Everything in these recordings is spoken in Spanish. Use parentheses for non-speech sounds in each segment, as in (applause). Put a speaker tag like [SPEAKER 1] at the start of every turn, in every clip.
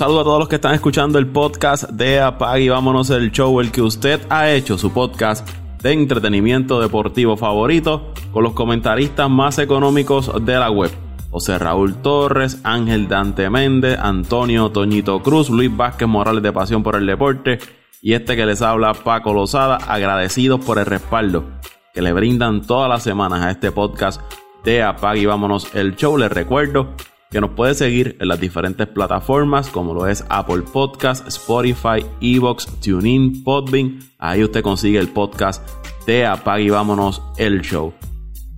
[SPEAKER 1] Saludo a todos los que están escuchando el podcast de Apag y vámonos el show, el que usted ha hecho, su podcast de entretenimiento deportivo favorito, con los comentaristas más económicos de la web. José Raúl Torres, Ángel Dante Méndez, Antonio Toñito Cruz, Luis Vázquez Morales de Pasión por el Deporte y este que les habla Paco Lozada, agradecidos por el respaldo que le brindan todas las semanas a este podcast de Apag y vámonos el show. Les recuerdo que nos puede seguir en las diferentes plataformas como lo es Apple Podcast, Spotify, Evox, TuneIn, Podbean. Ahí usted consigue el podcast de Apag y vámonos el show.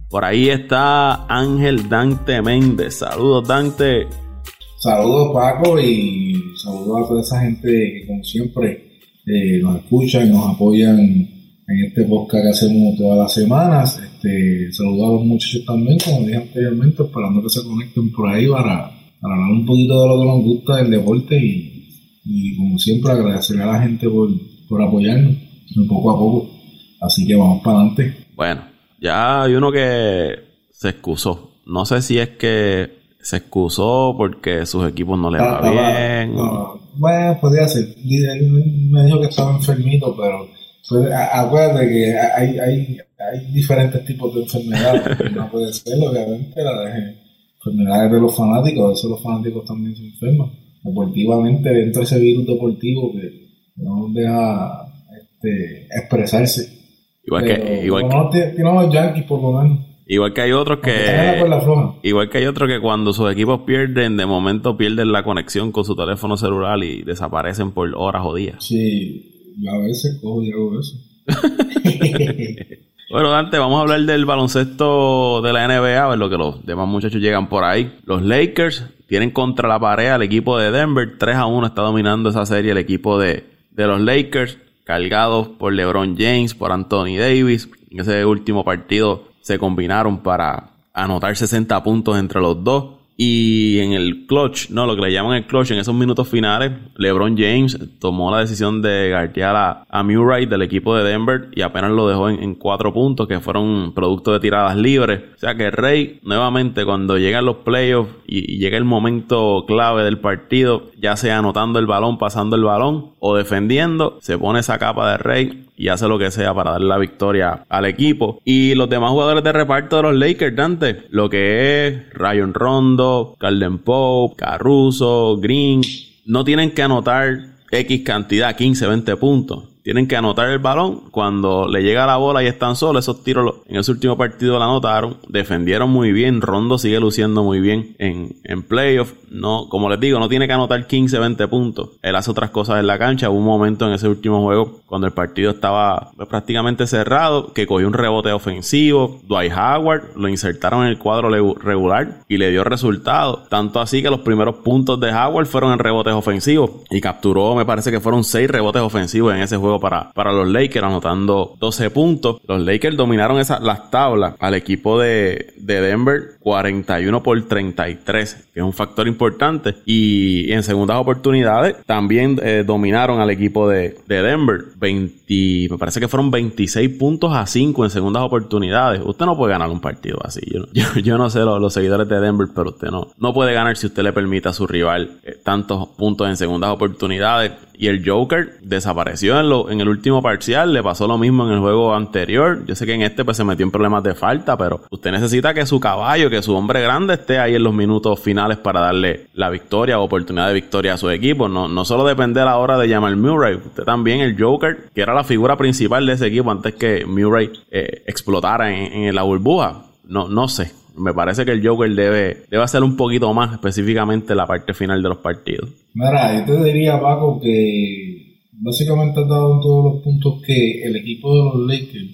[SPEAKER 1] Por ahí está Ángel Dante Méndez. Saludos Dante.
[SPEAKER 2] Saludos Paco y saludos a toda esa gente que como siempre eh, nos escuchan y nos apoyan en este podcast que hacemos todas las semanas. Este, saludos a los muchachos también, como dije anteriormente, esperando que se conecten por ahí para, para hablar un poquito de lo que nos gusta del deporte y, y como siempre agradecer a la gente por, por apoyarnos poco a poco. Así que vamos para adelante.
[SPEAKER 1] Bueno, ya hay uno que se excusó. No sé si es que se excusó porque sus equipos no le va bien.
[SPEAKER 2] bueno, podría ser. Me dijo que estaba enfermito, pero pues, acuérdate que hay, hay, hay diferentes tipos de enfermedades. no puede ser, obviamente, las enfermedades de los fanáticos. A veces los fanáticos también se enferman. Deportivamente, dentro de ese virus deportivo que no deja este, expresarse.
[SPEAKER 1] Igual que, igual
[SPEAKER 2] que, no, los Yankees, por lo menos.
[SPEAKER 1] Igual que hay otros que. Igual que hay otros que cuando sus equipos pierden, de momento pierden la conexión con su teléfono celular y desaparecen por horas o días.
[SPEAKER 2] Sí, yo a veces cojo y hago eso. (laughs)
[SPEAKER 1] bueno, Dante, vamos a hablar del baloncesto de la NBA, ver lo que los demás muchachos llegan por ahí. Los Lakers tienen contra la pared al equipo de Denver. 3 a 1 está dominando esa serie el equipo de, de los Lakers, cargados por LeBron James, por Anthony Davis. En ese último partido se combinaron para anotar 60 puntos entre los dos. Y en el clutch, no, lo que le llaman el clutch, en esos minutos finales, LeBron James tomó la decisión de guardiar a, Murray del equipo de Denver y apenas lo dejó en, cuatro puntos que fueron producto de tiradas libres. O sea que Rey, nuevamente, cuando llegan los playoffs y llega el momento clave del partido, ya sea anotando el balón, pasando el balón o defendiendo, se pone esa capa de Rey y hace lo que sea para darle la victoria al equipo. Y los demás jugadores de reparto de los Lakers, Dante, lo que es Ryan Rondo, Carden Pope, Caruso, Green, no tienen que anotar X cantidad, 15, 20 puntos tienen que anotar el balón. Cuando le llega la bola y están solos, esos tiros en ese último partido la anotaron. Defendieron muy bien. Rondo sigue luciendo muy bien en, en playoff. No, como les digo, no tiene que anotar 15, 20 puntos. Él hace otras cosas en la cancha. Hubo un momento en ese último juego cuando el partido estaba prácticamente cerrado que cogió un rebote ofensivo. Dwight Howard lo insertaron en el cuadro regular y le dio resultado. Tanto así que los primeros puntos de Howard fueron en rebotes ofensivos y capturó, me parece que fueron 6 rebotes ofensivos en ese juego para, para los Lakers, anotando 12 puntos. Los Lakers dominaron esas las tablas al equipo de, de Denver 41 por 33, que es un factor importante. Y en segundas oportunidades también eh, dominaron al equipo de, de, Denver. 20, me parece que fueron 26 puntos a 5 en segundas oportunidades. Usted no puede ganar un partido así. Yo, (laughs) yo, no sé los, seguidores de Denver, pero usted no, no puede ganar si usted le permite a su rival eh, tantos puntos en segundas oportunidades. Y el Joker desapareció en, lo, en el último parcial. Le pasó lo mismo en el juego anterior. Yo sé que en este pues, se metió en problemas de falta, pero usted necesita que su caballo, que su hombre grande esté ahí en los minutos finales para darle la victoria o oportunidad de victoria a su equipo. No, no solo depender ahora de Jamal Murray, usted también el Joker, que era la figura principal de ese equipo antes que Murray eh, explotara en, en, la burbuja. No, no sé. Me parece que el Joker debe, debe hacer un poquito más específicamente la parte final de los partidos.
[SPEAKER 2] Mira, yo te diría, Paco, que básicamente has dado todos los puntos que el equipo de los Lakers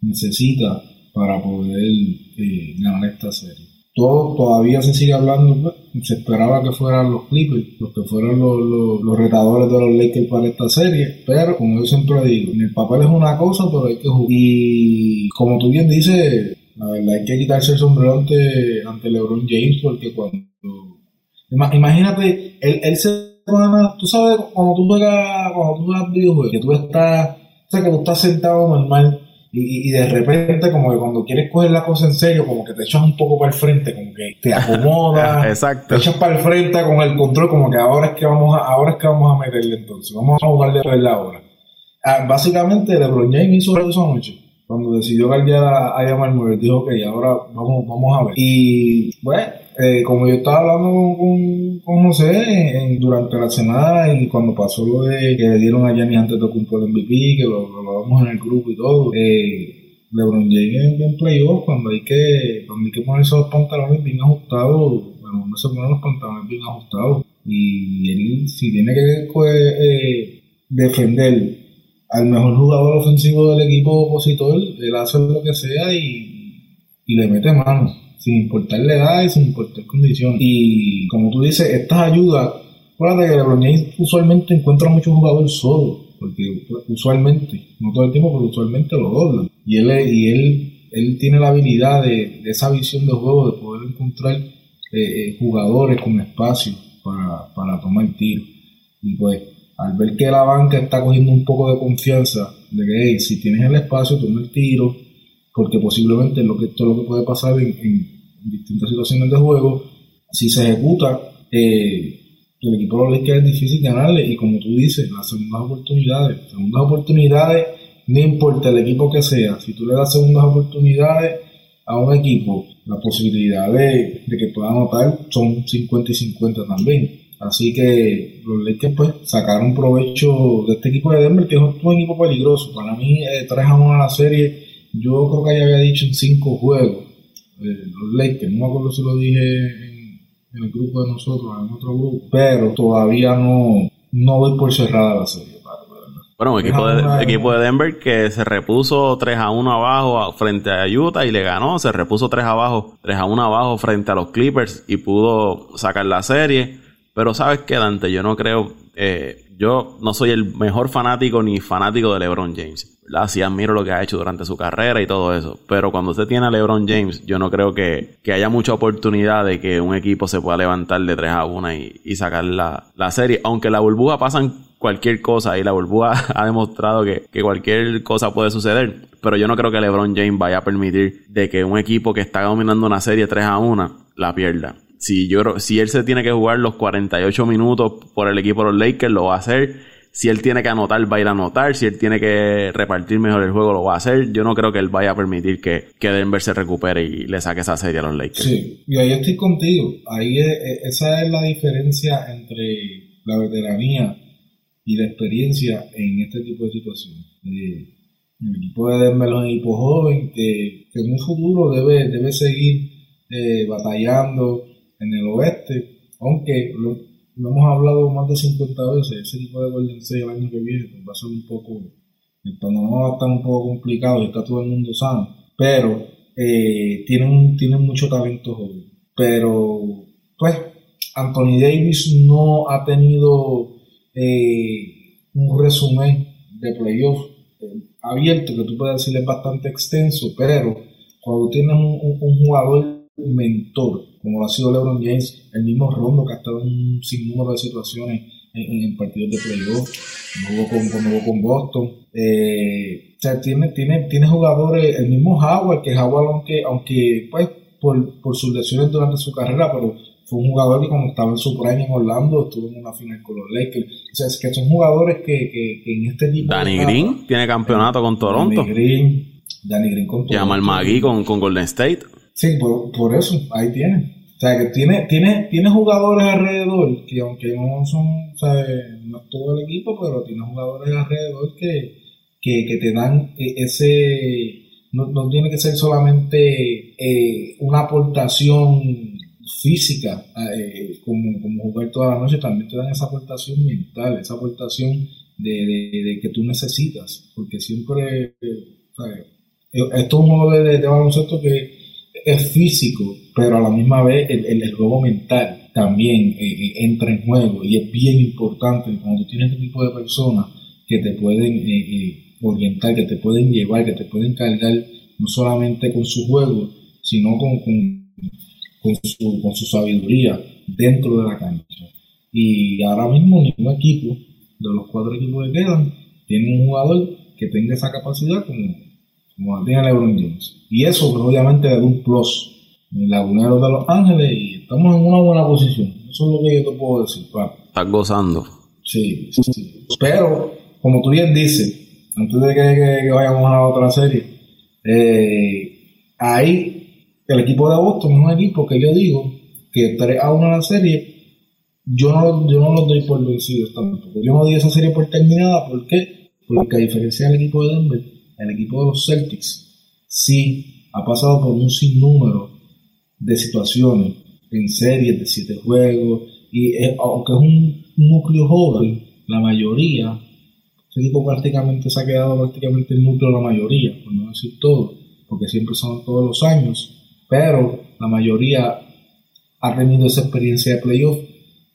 [SPEAKER 2] necesita para poder eh, ganar esta serie todo todavía se sigue hablando, pues, se esperaba que fueran los Clippers, los que fueran los, los, retadores de los Lakers para esta serie, pero como yo siempre digo, en el papel es una cosa, pero hay que jugar. Y como tú bien dices, la verdad hay que quitarse el sombrero ante, ante LeBron James, porque cuando... Imagínate, él, él se tú sabes, cuando tú juegas, cuando tú juegas videojuegos, que tú estás, o sea, que tú estás sentado normal Y, y, de repente, como que cuando quieres coger la cosa en serio, como que te echas un poco para el frente, como que te acomodas, (laughs)
[SPEAKER 1] Exacto.
[SPEAKER 2] te echas para el frente con el control, como que ahora es que vamos a, ahora es que vamos a meterle entonces, vamos a jugar de la hora. Ah, básicamente, LeBron James hizo eso anoche cuando decidió guardiar a, a Murray, dijo, ok, ahora vamos, vamos a ver. Y, bueno, eh, como yo estaba hablando con, con José durante la semana y cuando pasó lo de que le dieron a Gianni antes de cumplir el MVP, que lo, lo, en el grupo y todo, eh, LeBron James en playoff, cuando hay que, cuando hay que ponerse los pantalones bien ajustados, bueno, no se ponen los pantalones bien ajustados. Y él, si tiene que eh, defender al mejor jugador ofensivo del equipo opositor, él hace lo que sea y, y le mete mano, sin importar la edad y sin importar condición. Y como tú dices, estas ayudas, acuérdate que LeBron James usualmente encuentra muchos jugadores solos, porque usualmente, no todo el tiempo, pero usualmente lo doblan. Y él, y él, él tiene la habilidad de, de esa visión de juego, de poder encontrar eh, eh, jugadores con espacio para, para tomar tiro. Y pues al ver que la banca está cogiendo un poco de confianza de que si tienes el espacio, toma el tiro, porque posiblemente lo que, es lo que puede pasar en, distintas situaciones de juego, si se ejecuta, eh, el equipo de los Lakers es difícil ganarle y como tú dices, las segundas oportunidades, segundas oportunidades, no importa el equipo que sea, si tú le das segundas oportunidades a un equipo, la posibilidad de, de que pueda anotar son 50 y 50 también. Así que los Lakers pues sacaron provecho de este equipo de Denver, que es un equipo peligroso. Para mí, eh, 3 a 1 a la serie, yo creo que ya había dicho en 5 juegos. Eh, los Lakers, no me acuerdo si lo dije en, el grupo de nosotros, en otro grupo, pero todavía no, no voy por cerrada la serie.
[SPEAKER 1] Bueno, el equipo de, equipo de Denver que se repuso 3 a 1 abajo frente a Utah y le ganó, se repuso 3 abajo, 3 a 1 abajo frente a los Clippers y pudo sacar la serie. Pero sabes qué, Dante, yo no creo, eh, yo no soy el mejor fanático ni fanático de LeBron James. ¿Verdad? Sí admiro lo que ha hecho durante su carrera y todo eso. Pero cuando usted tiene a LeBron James, yo no creo que, haya mucha oportunidad de que un equipo se pueda levantar de 3 a 1 y, sacar la, serie. Aunque la burbuja pasan cualquier cosa y la burbuja (laughs) ha demostrado que, que, cualquier cosa puede suceder. Pero yo no creo que LeBron James vaya a permitir de que un equipo que está dominando una serie 3 a 1 la pierda si, yo, si él se tiene que jugar los 48 minutos por el equipo de los Lakers, lo va a hacer. Si él tiene que anotar, va a ir a anotar. Si él tiene que repartir mejor el juego, lo va a hacer. Yo no creo que él vaya a permitir que, que Denver se recupere y le saque esa serie a los Lakers.
[SPEAKER 2] Sí, y ahí estoy contigo. Ahí esa es la diferencia entre la veteranía y la experiencia en este tipo de situaciones. Eh, el equipo de Denver es un equipo joven que, en un futuro debe, debe seguir eh, batallando en el oeste, aunque hemos hablado más de 50 veces, ese tipo de Golden State el año que viene pues va a ser un poco, el panorama va a estar un poco complicado está todo el mundo sano, pero eh, tienen, tienen mucho talento joven. Pero, pues, Anthony Davis no ha tenido eh, un resumen de playoff eh, abierto, que tú puedes decir es bastante extenso, pero cuando tienes un jugador mentor, como lo ha sido LeBron James, el mismo Rondo que ha estado en un sinnúmero de situaciones en, partidos de playoff, luego con, con, con Boston. Eh, o sea, tiene, tiene, tiene jugadores, el mismo Howard, que Howard, aunque, aunque pues, por, por sus lesiones durante su carrera, pero fue un jugador que cuando estaba en su prime en Orlando estuvo en una final con los Lakers. O sea, es que son jugadores que, que, en este tipo
[SPEAKER 1] Danny Green tiene campeonato con Toronto.
[SPEAKER 2] Danny Green, Danny Green con
[SPEAKER 1] Toronto. Jamal Magui con, con Golden State.
[SPEAKER 2] Sí, por, por eso, ahí tiene. O sea, que tiene, tiene, tiene jugadores alrededor que aunque no son, o sea, no todo el equipo, pero tiene jugadores alrededor que, que, que te dan e, ese, no, no, tiene que ser solamente eh, una aportación física, eh, como, como jugar toda la noche, también te dan esa aportación mental, esa aportación de, de, que tú necesitas, porque siempre, sea, esto es un modo de, de baloncesto que es físico, pero a la misma vez el, el, juego mental también eh, eh, entra en juego y es bien importante cuando tú tienes este tipo de personas que te pueden eh, orientar, que te pueden llevar, que te pueden cargar no solamente con su juego, sino con, con, su, con su sabiduría dentro de la cancha. Y ahora mismo ningún equipo de los cuatro equipos que quedan tiene un jugador que tenga esa capacidad como como la tiene LeBron James. Y eso, pues, obviamente, le da un plus. El lagunero de Los Ángeles y estamos en una buena posición. Eso es lo que yo te puedo decir.
[SPEAKER 1] Estás gozando.
[SPEAKER 2] Sí, sí. Pero, como tú bien dices, antes de que, vayamos a la otra serie, eh, ahí el equipo de Boston es un equipo que yo digo que 3 a 1 la serie, yo no, yo no lo doy por vencidos tampoco. Yo no di esa serie por terminada, ¿por qué? Porque a diferencia del equipo de Denver, el equipo de los Celtics sí ha pasado por un sinnúmero de situaciones en series de siete juegos y aunque es un núcleo joven, la mayoría, ese equipo prácticamente se ha quedado prácticamente el núcleo la mayoría, por no decir todo, porque siempre son todos los años, pero la mayoría ha tenido esa experiencia de playoff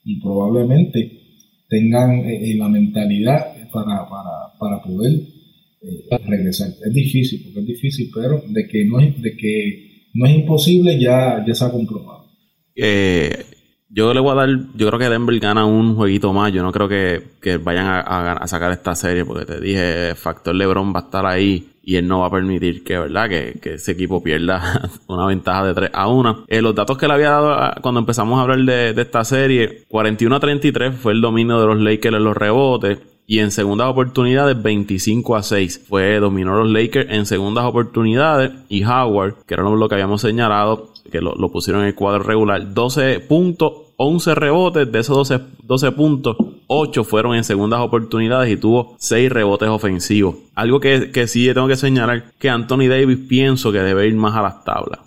[SPEAKER 2] y probablemente tengan eh, la mentalidad para, para, para poder eh, regresar. Es difícil, porque es difícil, pero de que no es, de que no es imposible ya, ya se ha comprobado.
[SPEAKER 1] Eh, yo le voy a dar, yo creo que Denver gana un jueguito más. Yo no creo que, vayan a, sacar esta serie porque te dije, factor LeBron va a estar ahí y él no va a permitir que, ¿verdad? Que, ese equipo pierda (laughs) una ventaja de 3 a 1. Eh, los datos que le había dado cuando empezamos a hablar de, de esta serie, 41 a 33 fue el dominio de los Lakers en los rebotes. Y en segundas oportunidades, 25 a 6. Fue, dominó los Lakers en segundas oportunidades. Y Howard, que era lo que habíamos señalado, que lo, pusieron en el cuadro regular, 12 puntos, 11 rebotes. De esos 12, 12 puntos, 8 fueron en segundas oportunidades y tuvo 6 rebotes ofensivos. Algo que, que sí tengo que señalar, que Anthony Davis pienso que debe ir más a las tablas.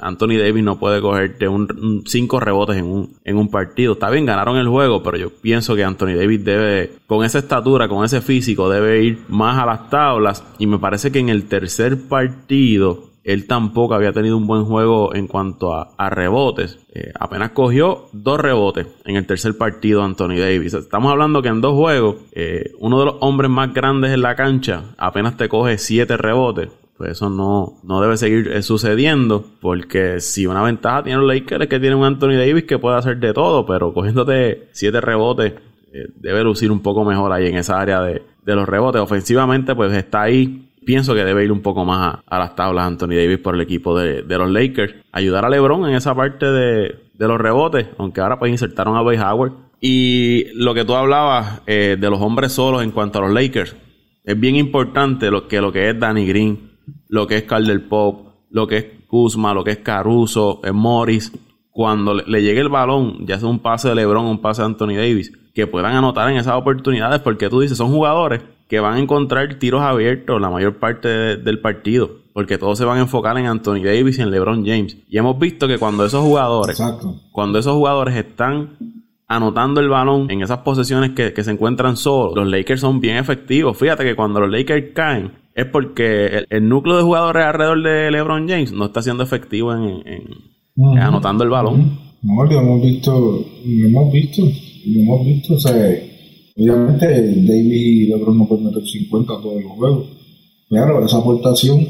[SPEAKER 1] Anthony Davis no puede cogerte un, cinco rebotes en un, en un partido. Está bien, ganaron el juego, pero yo pienso que Anthony Davis debe, con esa estatura, con ese físico, debe ir más a las tablas. Y me parece que en el tercer partido, él tampoco había tenido un buen juego en cuanto a, rebotes. Eh, apenas cogió dos rebotes en el tercer partido Anthony Davis. Estamos hablando que en dos juegos, eh, uno de los hombres más grandes en la cancha apenas te coge siete rebotes. Pues eso no, no debe seguir eh, sucediendo. Porque si una ventaja tiene los Lakers es que tiene un Anthony Davis que puede hacer de todo, pero cogiéndote siete rebotes, eh, debe lucir un poco mejor ahí en esa área de, los rebotes. Ofensivamente, pues está ahí. Pienso que debe ir un poco más a, las tablas Anthony Davis por el equipo de, los Lakers. Ayudar a LeBron en esa parte de, los rebotes, aunque ahora pues insertaron a Bay Howard. Y lo que tú hablabas eh, de los hombres solos en cuanto a los Lakers, es bien importante lo que, lo que es Danny Green, lo que es Calder Pop, lo que es Kuzma, lo que es Caruso, es Morris, cuando le, llegue el balón, ya sea un pase de LeBron, un pase de Anthony Davis, que puedan anotar en esas oportunidades, porque tú dices, son jugadores que van a encontrar tiros abiertos la mayor parte del partido, porque todos se van a enfocar en Anthony Davis y en LeBron James. Y hemos visto que cuando esos jugadores, cuando esos jugadores están anotando el balón en esas posesiones que, que se encuentran solos, los Lakers son bien efectivos. Fíjate que cuando los Lakers caen, es porque el, núcleo de jugadores alrededor de LeBron James no está siendo efectivo en, anotando el balón.
[SPEAKER 2] No, lo hemos visto, lo hemos visto, lo hemos visto, o sea, obviamente David y LeBron no pueden meter 50 a todos los juegos. Claro, esa aportación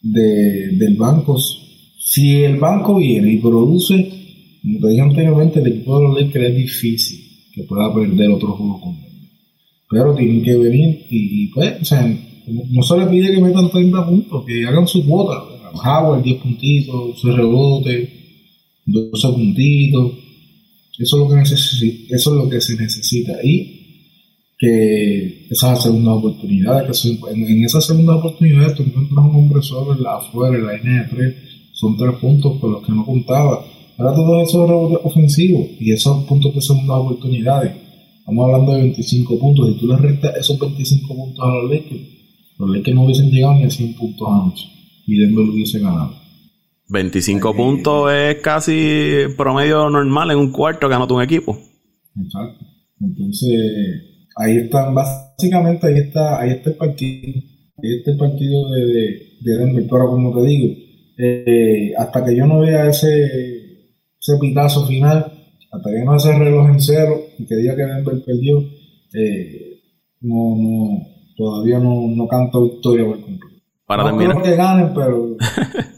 [SPEAKER 2] de, del banco, si el banco viene y produce, como te dije anteriormente, el equipo de los Lakers es difícil que pueda perder otro juego con él. Pero tienen que venir y, y pues, o sea, no se les pide que metan 30 puntos, que hagan su cuota. Howard 10 puntitos, 6 rebote, 12 puntitos. Eso es lo que eso es lo que se necesita. Y que esas segundas oportunidades, que en, esas segundas oportunidades tú encuentras un hombre solo en la afuera, en la línea de 3, son 3 puntos con los que no contaba. Ahora todo eso es rebote ofensivo y esos puntos de segundas oportunidades. Estamos hablando de 25 puntos. Si tú le restas esos 25 puntos a los Lakers, los Lakers no hubiesen llegado ni a 100 puntos anoche y Denver lo hubiese ganado.
[SPEAKER 1] 25 puntos es casi promedio normal en un cuarto que anota un equipo.
[SPEAKER 2] Exacto. Entonces, ahí están, básicamente ahí está, ahí está el partido. Ahí está el partido de, de, Denver. Pero como te digo, eh, hasta que yo no vea ese, ese pitazo final, hasta que no ese reloj en cero y que diga que Denver perdió, eh, no, no, todavía no, no canto victoria por completo.
[SPEAKER 1] Para terminar.
[SPEAKER 2] que ganen, pero (laughs)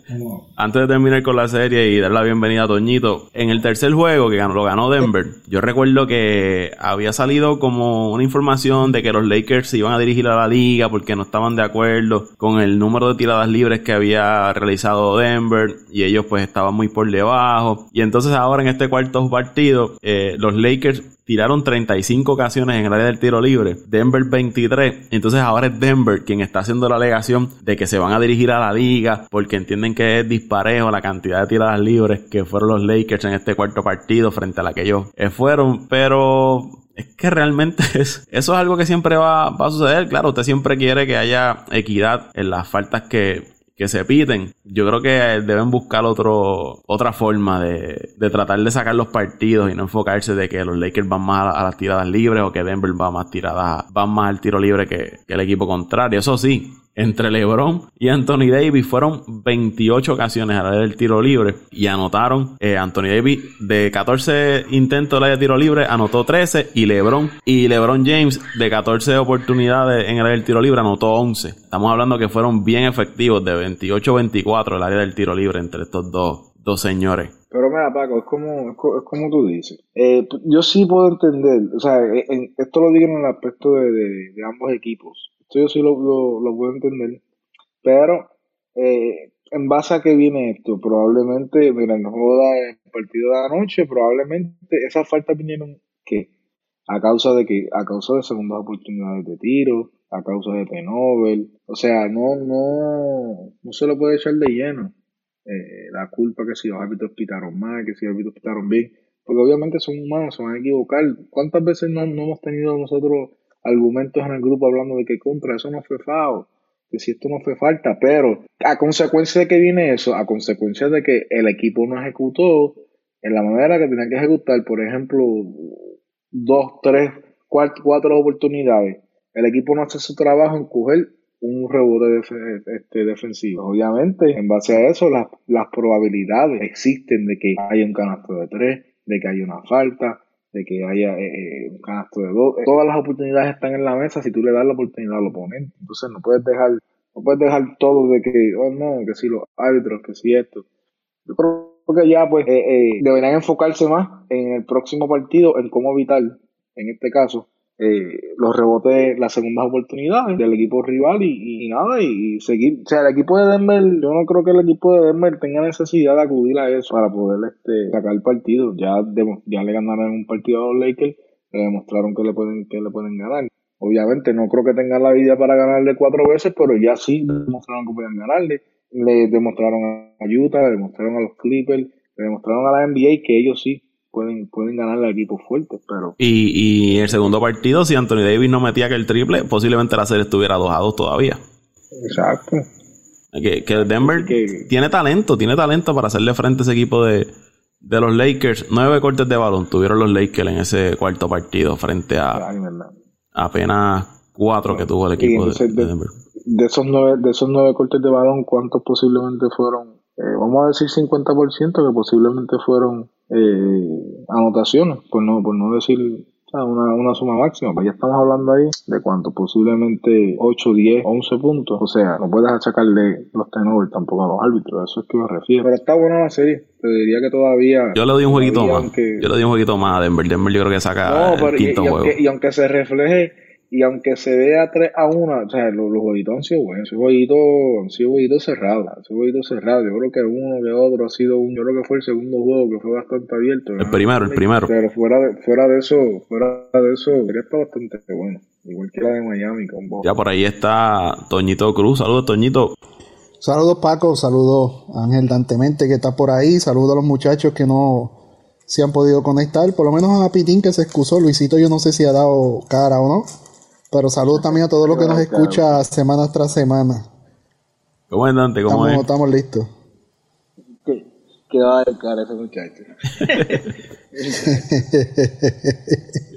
[SPEAKER 1] Antes de terminar con la serie y dar la bienvenida a Toñito, en el tercer juego que ganó, lo ganó Denver, yo recuerdo que había salido como una información de que los Lakers se iban a dirigir a la liga porque no estaban de acuerdo con el número de tiradas libres que había realizado Denver y ellos pues estaban muy por debajo. Y entonces ahora en este cuarto partido, eh, los Lakers tiraron 35 ocasiones en el área del tiro libre, Denver 23, entonces ahora es Denver quien está haciendo la alegación de que se van a dirigir a la liga porque entienden que es disparejo la cantidad de tiradas libres que fueron los Lakers en este cuarto partido frente a la que ellos eh, fueron, pero es que realmente (laughs) es, eso es algo que siempre va, va, a suceder. Claro, usted siempre quiere que haya equidad en las faltas que, que se piten, yo creo que deben buscar otro, otra forma de, de, tratar de sacar los partidos y no enfocarse de que los Lakers van más a, las tiradas libres o que Denver va más tiradas, van más al tiro libre que, que el equipo contrario. Eso sí, entre LeBron y Anthony Davis fueron 28 ocasiones a la del tiro libre y anotaron eh, Anthony Davis de 14 intentos de la de tiro libre anotó 13 y LeBron y LeBron James de 14 oportunidades en el área del tiro libre anotó 11. Estamos hablando que fueron bien efectivos de 28-24 el área del tiro libre entre estos dos, dos señores.
[SPEAKER 2] Pero mira, Paco, es como, es como tú dices. Eh, yo sí puedo entender, o sea, esto lo digo en el aspecto de, de ambos equipos esto yo sí lo, lo, puedo entender. Pero, eh, en base a qué viene esto, probablemente, mira, no joda el partido de anoche, probablemente esas faltas vinieron que a causa de que, a causa de segundas oportunidades de tiro, a causa de Tenovel, o sea, no, no, no se lo puede echar de lleno eh, la culpa que si los árbitros pitaron mal, que si los árbitros pitaron bien, porque obviamente son humanos, se van a equivocar. ¿Cuántas veces no, no hemos tenido nosotros argumentos en el grupo hablando de que contra eso no fue FAO, que si esto no fue falta, pero a consecuencia de que viene eso, a consecuencia de que el equipo no ejecutó en la manera que tenía que ejecutar, por ejemplo, dos, tres, cuatro, cuatro oportunidades, el equipo no hace su trabajo en coger un rebote este, defensivo. Obviamente, en base a eso, las, las probabilidades existen de que haya un canasto de tres, de que haya una falta, de que haya eh, eh, un canasto de dos. Todas las oportunidades están en la mesa si tú le das la oportunidad al oponente. Entonces no puedes dejar, no puedes dejar todo de que, oh no, que si los árbitros, que si esto. Yo creo que ya pues eh, deberían enfocarse más en el próximo partido, en cómo evitar, en este caso, eh, los rebotes, las segundas oportunidades del equipo rival y, nada, y, seguir. O sea, el equipo de Denver, yo no creo que el equipo de Denver tenga necesidad de acudir a eso para poder este, sacar el partido. Ya, ya le ganaron un partido a los Lakers, le demostraron que le pueden, que le pueden ganar. Obviamente no creo que tengan la vida para ganarle cuatro veces, pero ya sí demostraron que pueden ganarle. Le demostraron a Utah, le demostraron a los Clippers, le demostraron a la NBA que ellos sí pueden, pueden ganar a equipos fuertes, pero...
[SPEAKER 1] Y, y el segundo partido, si Anthony Davis no metía que el triple, posiblemente la serie estuviera 2 a 2 todavía.
[SPEAKER 2] Exacto.
[SPEAKER 1] Que, que Denver tiene talento, tiene talento para hacerle frente a ese equipo de, de los Lakers. Nueve cortes de balón tuvieron los Lakers en ese cuarto partido frente a apenas cuatro que tuvo el equipo de, Denver.
[SPEAKER 2] De esos, nueve, de esos nueve cortes de balón, ¿cuántos posiblemente fueron? Eh, vamos a decir 50% que posiblemente fueron eh, anotaciones, por no, por no decir una, una, suma máxima, pues ya estamos hablando ahí de cuánto, posiblemente 8, 10, 11 puntos. O sea, no puedes achacarle los tenovers tampoco a los árbitros, eso es que me refiero. Pero está buena la serie, te diría que todavía.
[SPEAKER 1] Yo le doy un jueguito más. Yo le doy un jueguito más a Denver. Denver yo creo que saca el quinto juego.
[SPEAKER 2] y aunque se refleje y aunque se vea 3 a 1, o sea, los, los jueguitos han sido buenos, esos jueguitos han sido jueguitos cerrados, esos jueguitos cerrados, yo creo que uno que otro ha sido un, yo creo que fue el segundo juego que fue bastante abierto.
[SPEAKER 1] El primero, el primero.
[SPEAKER 2] Pero fuera de, fuera de eso, fuera de eso, sería está bastante bueno, igual que la de Miami con vos.
[SPEAKER 1] Ya por ahí está Toñito Cruz, saludos Toñito.
[SPEAKER 3] Saludos Paco, saludos Ángel Dantemente que está por ahí, saludos a los muchachos que no se han podido conectar, por lo menos a Pitín que se excusó, Luisito yo no sé si ha dado cara o no. Pero saludos también a todos los que nos escucha semana tras semana.
[SPEAKER 1] ¿Cómo es Dante? ¿Cómo
[SPEAKER 3] estamos, estamos listos.
[SPEAKER 2] ¿Qué, va a dedicar ese muchacho?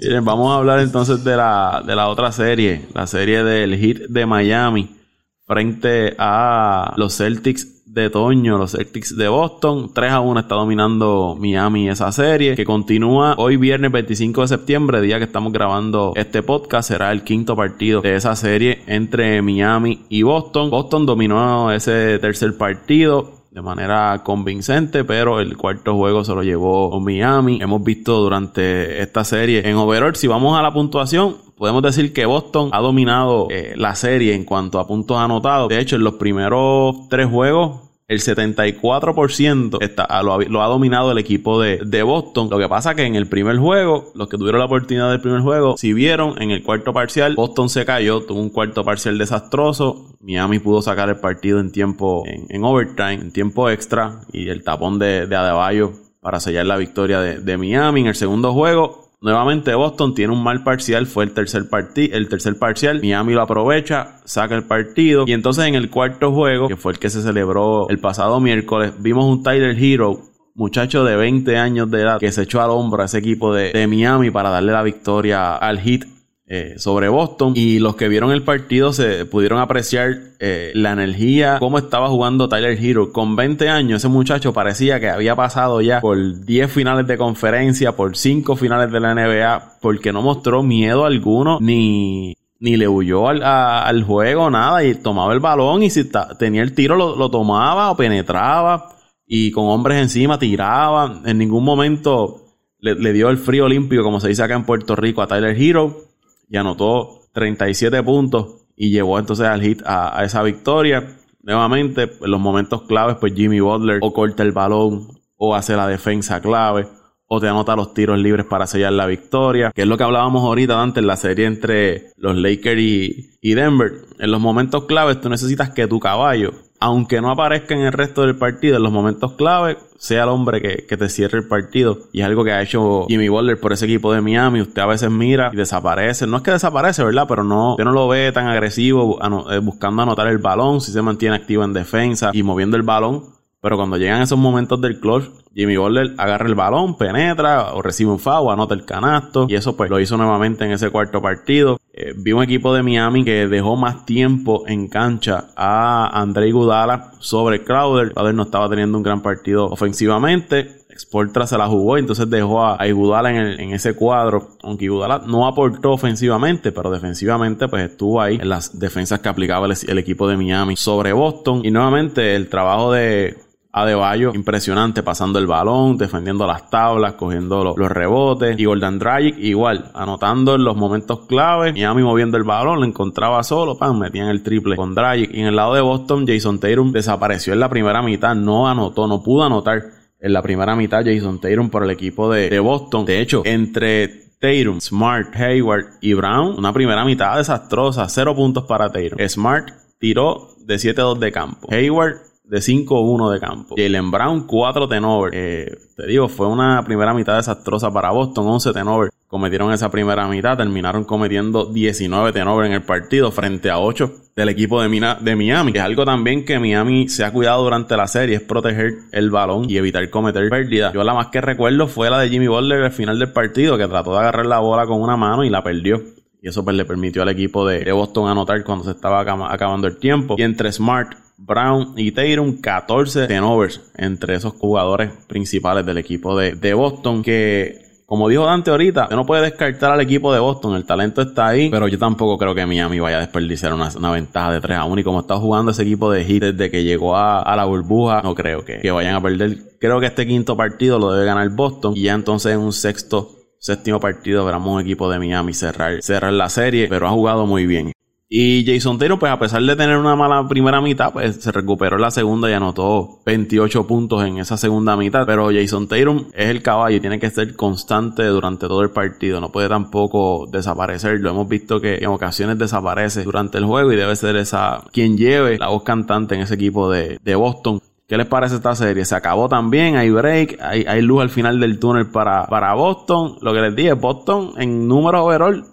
[SPEAKER 2] (laughs)
[SPEAKER 1] Bien, vamos a hablar entonces de la, de la otra serie, la serie del hit de Miami frente a los Celtics de Toño, los Celtics de Boston. 3 a 1 está dominando Miami esa serie, que continúa hoy viernes 25 de septiembre, día que estamos grabando este podcast. Será el quinto partido de esa serie entre Miami y Boston. Boston dominó ese tercer partido de manera convincente, pero el cuarto juego se lo llevó Miami. Hemos visto durante esta serie en overall, si vamos a la puntuación, podemos decir que Boston ha dominado eh, la serie en cuanto a puntos anotados. De hecho, en los primeros tres juegos el 74% está, lo, ha, lo, ha, dominado el equipo de, de, Boston. Lo que pasa que en el primer juego, los que tuvieron la oportunidad del primer juego, si vieron en el cuarto parcial, Boston se cayó, tuvo un cuarto parcial desastroso. Miami pudo sacar el partido en tiempo, en, en overtime, en tiempo extra, y el tapón de, de Adebayo para sellar la victoria de, de Miami. En el segundo juego, Nuevamente Boston tiene un mal parcial, fue el tercer, el tercer parcial, Miami lo aprovecha, saca el partido. Y entonces en el cuarto juego, que fue el que se celebró el pasado miércoles, vimos un Tyler Hero muchacho de 20 años de edad que se echó al hombro a ese equipo de, de Miami para darle la victoria al Heat eh, sobre Boston y los que vieron el partido se pudieron apreciar eh, la energía, cómo estaba jugando Tyler Hero. Con 20 años ese muchacho parecía que había pasado ya por 10 finales de conferencia, por 5 finales de la NBA, porque no mostró miedo alguno ni, ni le huyó al, al juego, nada, y tomaba el balón y si tenía el tiro lo, lo tomaba o penetraba y con hombres encima tiraba. En ningún momento le, le, dio el frío olímpico, como se dice acá en Puerto Rico, a Tyler Hero y anotó 37 puntos y llevó entonces al hit a, esa victoria. Nuevamente, en los momentos claves, pues Jimmy Butler o corta el balón o hace la defensa clave o te anota los tiros libres para sellar la victoria, que es lo que hablábamos ahorita antes en la serie entre los Lakers y, y Denver. En los momentos claves tú necesitas que tu caballo aunque no aparezca en el resto del partido, en los momentos clave, sea el hombre que, que, te cierre el partido. Y es algo que ha hecho Jimmy Butler por ese equipo de Miami. Usted a veces mira y desaparece. No es que desaparece, ¿verdad? Pero no, usted no lo ve tan agresivo eh, buscando anotar el balón, si se mantiene activo en defensa y moviendo el balón. Pero cuando llegan esos momentos del clutch, Jimmy Butler agarra el balón, penetra o recibe un foul, anota el canasto. Y eso pues lo hizo nuevamente en ese cuarto partido. Eh, vi un equipo de Miami que dejó más tiempo en cancha a André Gudala sobre Crowder. Crowder no estaba teniendo un gran partido ofensivamente. Exportra se la jugó y entonces dejó a, a Iguodala en, el, en, ese cuadro. Aunque Iguodala no aportó ofensivamente, pero defensivamente pues estuvo ahí en las defensas que aplicaba el equipo de Miami sobre Boston. Y nuevamente el trabajo de Adebayo, impresionante, pasando el balón, defendiendo las tablas, cogiendo los, los rebotes. Y Gordon Dragic, igual, anotando en los momentos clave. Miami moviendo el balón, lo encontraba solo, pan, metían el triple con Dragic. Y en el lado de Boston, Jason Tatum desapareció en la primera mitad, no anotó, no pudo anotar en la primera mitad Jason Tatum por el equipo de, de Boston. De hecho, entre Tatum, Smart, Hayward y Brown, una primera mitad desastrosa, cero puntos para Tatum. Smart tiró de 7-2 de campo. Hayward de 5-1 de campo. Jalen Brown, 4 tenovers. Eh, te digo, fue una primera mitad desastrosa para Boston, 11 tenovers. Cometieron esa primera mitad, terminaron cometiendo 19 tenovers en el partido frente a 8 del equipo de, Mina, de Miami. Es algo también que Miami se ha cuidado durante la serie, es proteger el balón y evitar cometer pérdidas. Yo la más que recuerdo fue la de Jimmy Butler al final del partido, que trató de agarrar la bola con una mano y la perdió. Y eso pues le permitió al equipo de Boston anotar cuando se estaba acabando el tiempo. Y entre Smart, Brown y Tatum, 14 tenovers entre esos jugadores principales del equipo de, de, Boston. Que, como dijo Dante ahorita, no puede descartar al equipo de Boston. El talento está ahí, pero yo tampoco creo que Miami vaya a desperdiciar una, una ventaja de 3 a 1. Y como está jugando ese equipo de Heat desde que llegó a, la burbuja, no creo que, que vayan a perder. Creo que este quinto partido lo debe ganar Boston. Y ya entonces en un sexto séptimo partido veremos un equipo de Miami cerrar, cerrar la serie, pero ha jugado muy bien. Y Jason Taylor, pues a pesar de tener una mala primera mitad, pues se recuperó en la segunda y anotó 28 puntos en esa segunda mitad. Pero Jason Taylor es el caballo y tiene que ser constante durante todo el partido. No puede tampoco desaparecer. Lo hemos visto que en ocasiones desaparece durante el juego y debe ser esa quien lleve la voz cantante en ese equipo de, de Boston. ¿Qué les parece esta serie? Se acabó también, hay break, hay, hay luz al final del túnel para, para Boston. Lo que les dije, Boston en número overall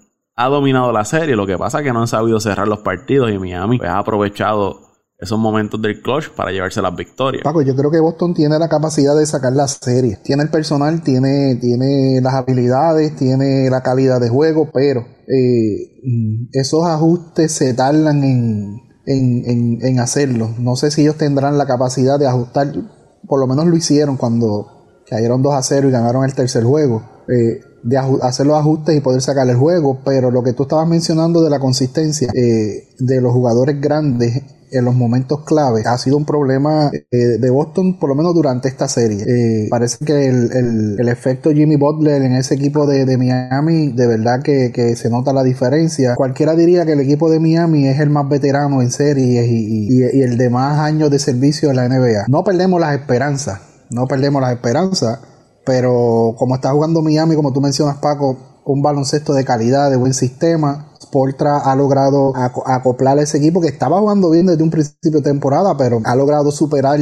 [SPEAKER 1] ha dominado la serie. Lo que pasa es que no han sabido cerrar los partidos y Miami pues, ha aprovechado esos momentos del clutch para llevarse las victorias.
[SPEAKER 3] Paco, yo creo que Boston tiene la capacidad de sacar la serie. Tiene el personal, tiene, tiene las habilidades, tiene la calidad de juego, pero eh, esos ajustes se tardan en, en, en, en hacerlo. No sé si ellos tendrán la capacidad de ajustar, por lo menos lo hicieron cuando cayeron 2 a 0 y ganaron el tercer juego. Eh, de hacer los ajustes y poder sacar el juego, pero lo que tú estabas mencionando de la consistencia eh, de los jugadores grandes en los momentos clave ha sido un problema eh, de Boston, por lo menos durante esta serie. Eh, parece que el, efecto Jimmy Butler en ese equipo de, Miami, de verdad que, se nota la diferencia. Cualquiera diría que el equipo de Miami es el más veterano en series y, el de más años de servicio en la NBA. No perdemos las esperanzas, no perdemos las esperanzas, pero como está jugando Miami, como tú mencionas Paco, un baloncesto de calidad, de buen sistema, Sportra ha logrado acoplar a ese equipo que estaba jugando bien desde un principio de temporada, pero ha logrado superar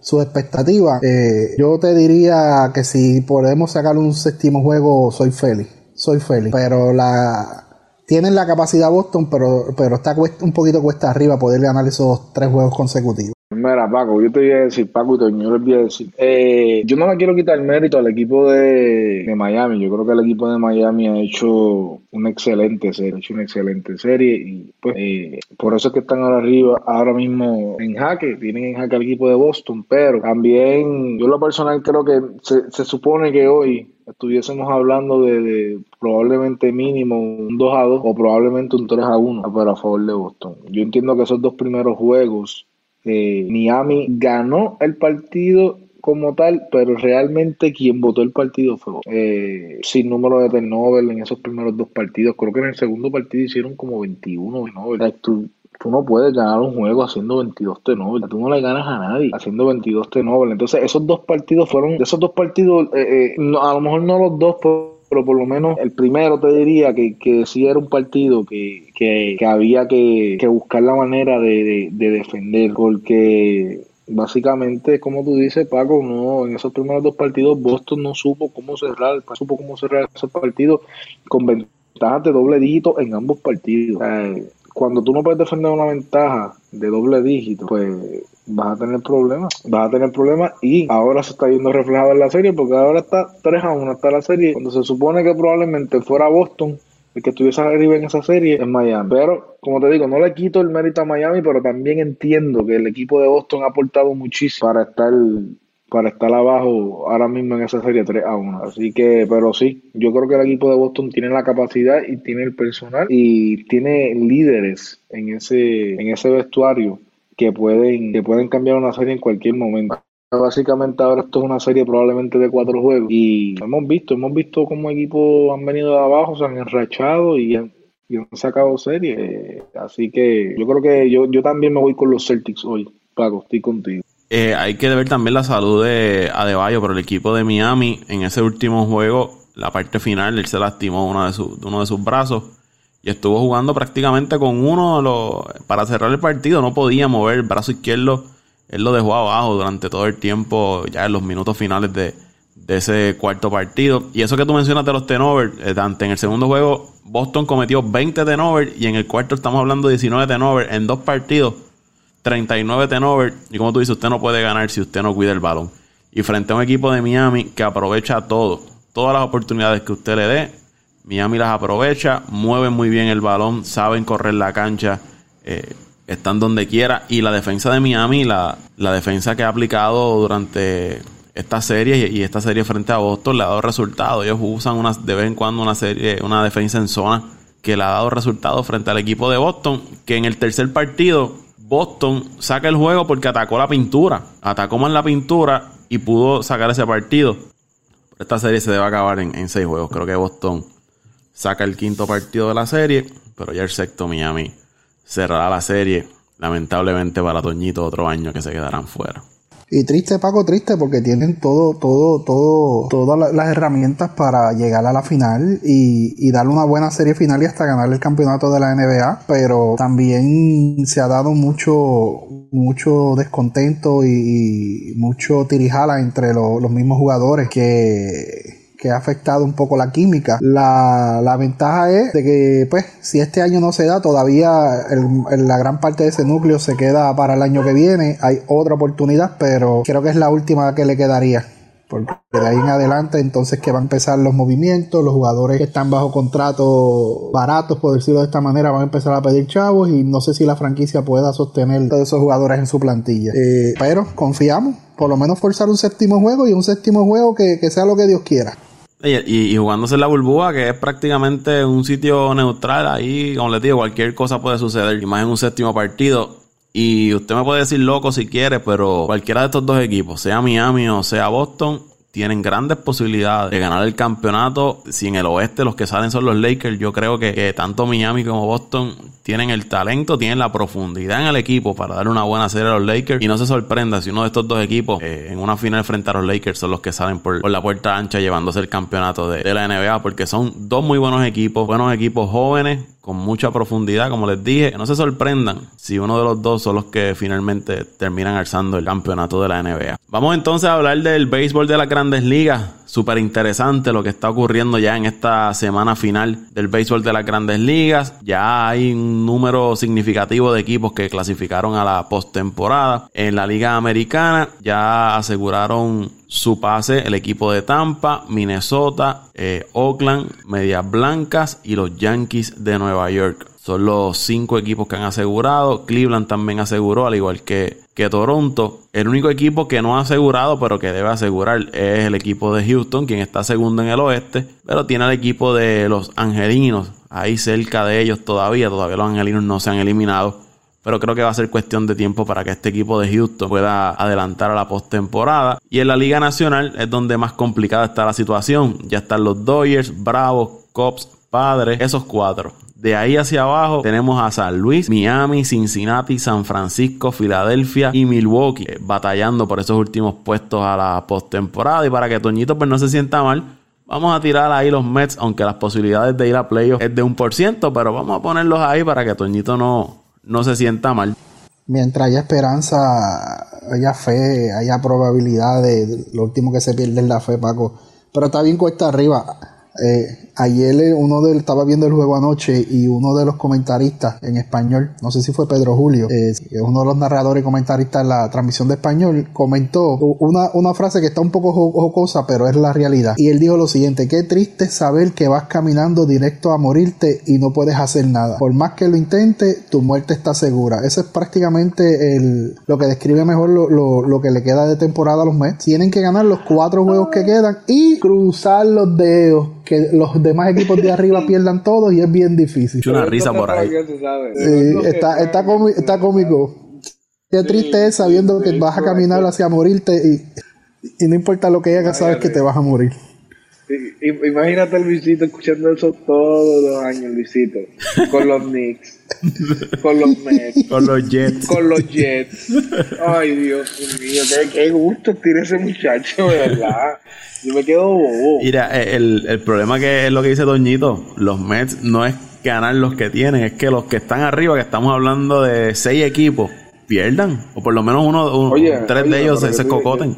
[SPEAKER 3] sus expectativas. Eh, yo te diría que si podemos sacar un séptimo juego, soy feliz. Soy feliz. Pero la tienen la capacidad Boston, pero, pero está un poquito cuesta arriba poder ganar esos tres juegos consecutivos.
[SPEAKER 2] Mira, Paco, yo te voy a decir, Paco y Toño, les voy a decir. Eh, yo no le quiero quitar el mérito al equipo de, Miami. Yo creo que el equipo de Miami ha hecho una excelente serie, ha hecho una excelente serie y pues eh, por eso es que están ahora arriba, ahora mismo en jaque, tienen en jaque al equipo de Boston, pero también yo lo personal creo que se, supone que hoy estuviésemos hablando de, probablemente mínimo un 2 a 2 o probablemente un 3 a 1 pero a favor de Boston. Yo entiendo que esos dos primeros juegos eh, Miami ganó el partido como tal, pero realmente quien votó el partido fue eh, sin número de turnover en esos primeros dos partidos. Creo que en el segundo partido hicieron como 21 Tú, tú no puedes ganar un juego haciendo 22 turnovers. Tú no le ganas a nadie haciendo 22 turnovers. Entonces, esos dos partidos fueron, esos dos partidos, eh, a lo mejor no los dos, pero por lo menos el primero te diría que, que sí era un partido que, que, había que, buscar la manera de, defender, porque básicamente, como tú dices, Paco, no en esos primeros dos partidos Boston no supo cómo cerrar, supo cómo cerrar esos partidos con ventajas de doble dígito en ambos partidos. Cuando tú no puedes defender una ventaja de doble dígito, pues vas a tener problemas, vas a tener problemas y ahora se está viendo reflejado en la serie porque ahora está 3 a 1 está la serie cuando se supone que probablemente fuera Boston el que estuviese arriba en esa serie es Miami. Pero, como te digo, no le quito el mérito a Miami, pero también entiendo que el equipo de Boston ha aportado muchísimo para estar para estar abajo ahora mismo en esa serie 3 a 1. Así que, pero sí, yo creo que el equipo de Boston tiene la capacidad y tiene el personal y tiene líderes en ese, en ese vestuario que pueden, que pueden cambiar una serie en cualquier momento. Básicamente ahora esto es una serie probablemente de cuatro juegos y hemos visto, hemos visto cómo equipos han venido de abajo, se han enrachado y han, sacado series. Así que yo creo que yo, yo también me voy con los Celtics hoy, Paco, estoy contigo.
[SPEAKER 1] Eh, hay que ver también la salud de Adebayo, pero el equipo de Miami en ese último juego, la parte final, él se lastimó uno de, uno de sus brazos y estuvo jugando prácticamente con uno de los, para cerrar el partido, no podía mover el brazo izquierdo, él lo dejó abajo durante todo el tiempo, ya en los minutos finales de, ese cuarto partido. Y eso que tú mencionas de los tenovers, eh, Dante, en el segundo juego Boston cometió 20 tenovers y en el cuarto estamos hablando de 19 tenovers en dos partidos, 39 tenovers. Y como tú dices, usted no puede ganar si usted no cuida el balón. Y frente a un equipo de Miami que aprovecha todo, todas las oportunidades que usted le dé, Miami las aprovecha, mueven muy bien el balón, saben correr la cancha, eh, están donde quiera. Y la defensa de Miami, la, la defensa que ha aplicado durante esta serie y esta serie frente a Boston le ha dado resultados. Ellos usan una, de vez en cuando una serie, una defensa en zona que le ha dado resultados frente al equipo de Boston, que en el tercer partido Boston saca el juego porque atacó la pintura, atacó más la pintura y pudo sacar ese partido. Esta serie se debe acabar en, en seis juegos. Creo que Boston saca el quinto partido de la serie, pero ya el sexto Miami cerrará la serie, lamentablemente para Toñito otro año que se quedarán fuera.
[SPEAKER 3] Y triste, Paco, triste, porque tienen todo, todo, todo, todas las herramientas para llegar a la final y, y, darle una buena serie final y hasta ganar el campeonato de la NBA. Pero también se ha dado mucho, mucho descontento y, mucho tirijala entre los mismos jugadores que que ha afectado un poco la química. La, la ventaja es de que, pues, si este año no se da, todavía la gran parte de ese núcleo se queda para el año que viene. Hay otra oportunidad, pero creo que es la última que le quedaría. Porque de ahí en adelante, entonces que van a empezar los movimientos, los jugadores que están bajo contrato baratos, por decirlo de esta manera, van a empezar a pedir chavos y no sé si la franquicia pueda sostener todos esos jugadores en su plantilla. Eh, pero confiamos, por lo menos forzar un séptimo juego y un séptimo juego que sea lo que Dios quiera.
[SPEAKER 1] Y, jugándose en la burbuja, que es prácticamente un sitio neutral, ahí, como les digo, cualquier cosa puede suceder. Y más en un séptimo partido, Y usted me puede decir loco si quiere, pero cualquiera de estos dos equipos, sea Miami o sea Boston, tienen grandes posibilidades de ganar el campeonato. Si en el oeste los que salen son los Lakers, yo creo que, tanto Miami como Boston tienen el talento, tienen la profundidad en el equipo para dar una buena serie a los Lakers. Y no se sorprenda si uno de estos dos equipos eh, en una final frente a los Lakers son los que salen por, la puerta ancha llevándose el campeonato de la NBA, porque son dos muy buenos equipos, buenos equipos jóvenes con mucha profundidad, como les dije. No se sorprendan si uno de los dos son los que finalmente terminan alzando el campeonato de la NBA. Vamos entonces a hablar del béisbol de las grandes ligas. Súper interesante lo que está ocurriendo ya en esta semana final del béisbol de las grandes ligas. Ya hay un número significativo de equipos que clasificaron a la postemporada. En la liga americana ya aseguraron su pase el equipo de Tampa, Minnesota, eh, Oakland, Medias Blancas y los Yankees de Nueva York. Son los cinco equipos que han asegurado. Cleveland también aseguró, al igual que, que Toronto. El único equipo que no ha asegurado, pero que debe asegurar, es el equipo de Houston, quien está segundo en el oeste. Pero tiene el equipo de los Angelinos ahí cerca de ellos todavía. Todavía los Angelinos no se han eliminado pero creo que va a ser cuestión de tiempo para que este equipo de Houston pueda adelantar a la postemporada. Y en la Liga Nacional es donde más complicada está la situación. Ya están los Dodgers, Bravos, Cops, Padres, esos cuatro. De ahí hacia abajo tenemos a San Luis, Miami, Cincinnati, San Francisco, Filadelfia y Milwaukee eh, batallando por esos últimos puestos a la postemporada. Y para que Toñito pues no se sienta mal, vamos a tirar ahí los Mets, aunque las posibilidades de ir a playoffs es de un por ciento, pero vamos a ponerlos ahí para que Toñito no, no se sienta mal.
[SPEAKER 3] Mientras haya esperanza, haya fe, haya probabilidad de, lo último que se pierde es la fe, Paco. Pero está bien cuesta arriba. Eh, ayer uno de estaba viendo el juego anoche y uno de los comentaristas en español, no sé si fue Pedro Julio, eh, uno de los narradores y comentaristas en la transmisión de español, comentó una, una frase que está un poco jocosa, pero es la realidad. Y él dijo lo siguiente, qué triste saber que vas caminando directo a morirte y no puedes hacer nada. Por más que lo intente, tu muerte está segura. Eso es prácticamente el, lo que describe mejor lo, lo, lo que le queda de temporada a los Mets. Tienen que ganar los cuatro juegos que quedan y cruzar los dedos que los demás equipos de arriba (laughs) pierdan todos y es bien difícil.
[SPEAKER 1] Una risa por ahí.
[SPEAKER 3] está, está, cómico. Qué triste es sabiendo que vas a caminar hacia morirte y, y no importa lo que hagas, sabes que te vas a morir.
[SPEAKER 2] Imagínate el Luisito escuchando eso todos los años, Luisito. Con los Knicks. (laughs) con los Mets.
[SPEAKER 1] Con los Jets.
[SPEAKER 2] Con los Jets. Ay, Dios mío, qué, qué gusto tiene ese muchacho, verdad. Yo me quedo bobo.
[SPEAKER 1] Mira, eh, el, el problema que es lo que dice Doñito, los Mets no es ganar los que tienen, es que los que están arriba, que estamos hablando de seis equipos, pierdan. O por lo menos uno, tres de ellos se, se cocoten.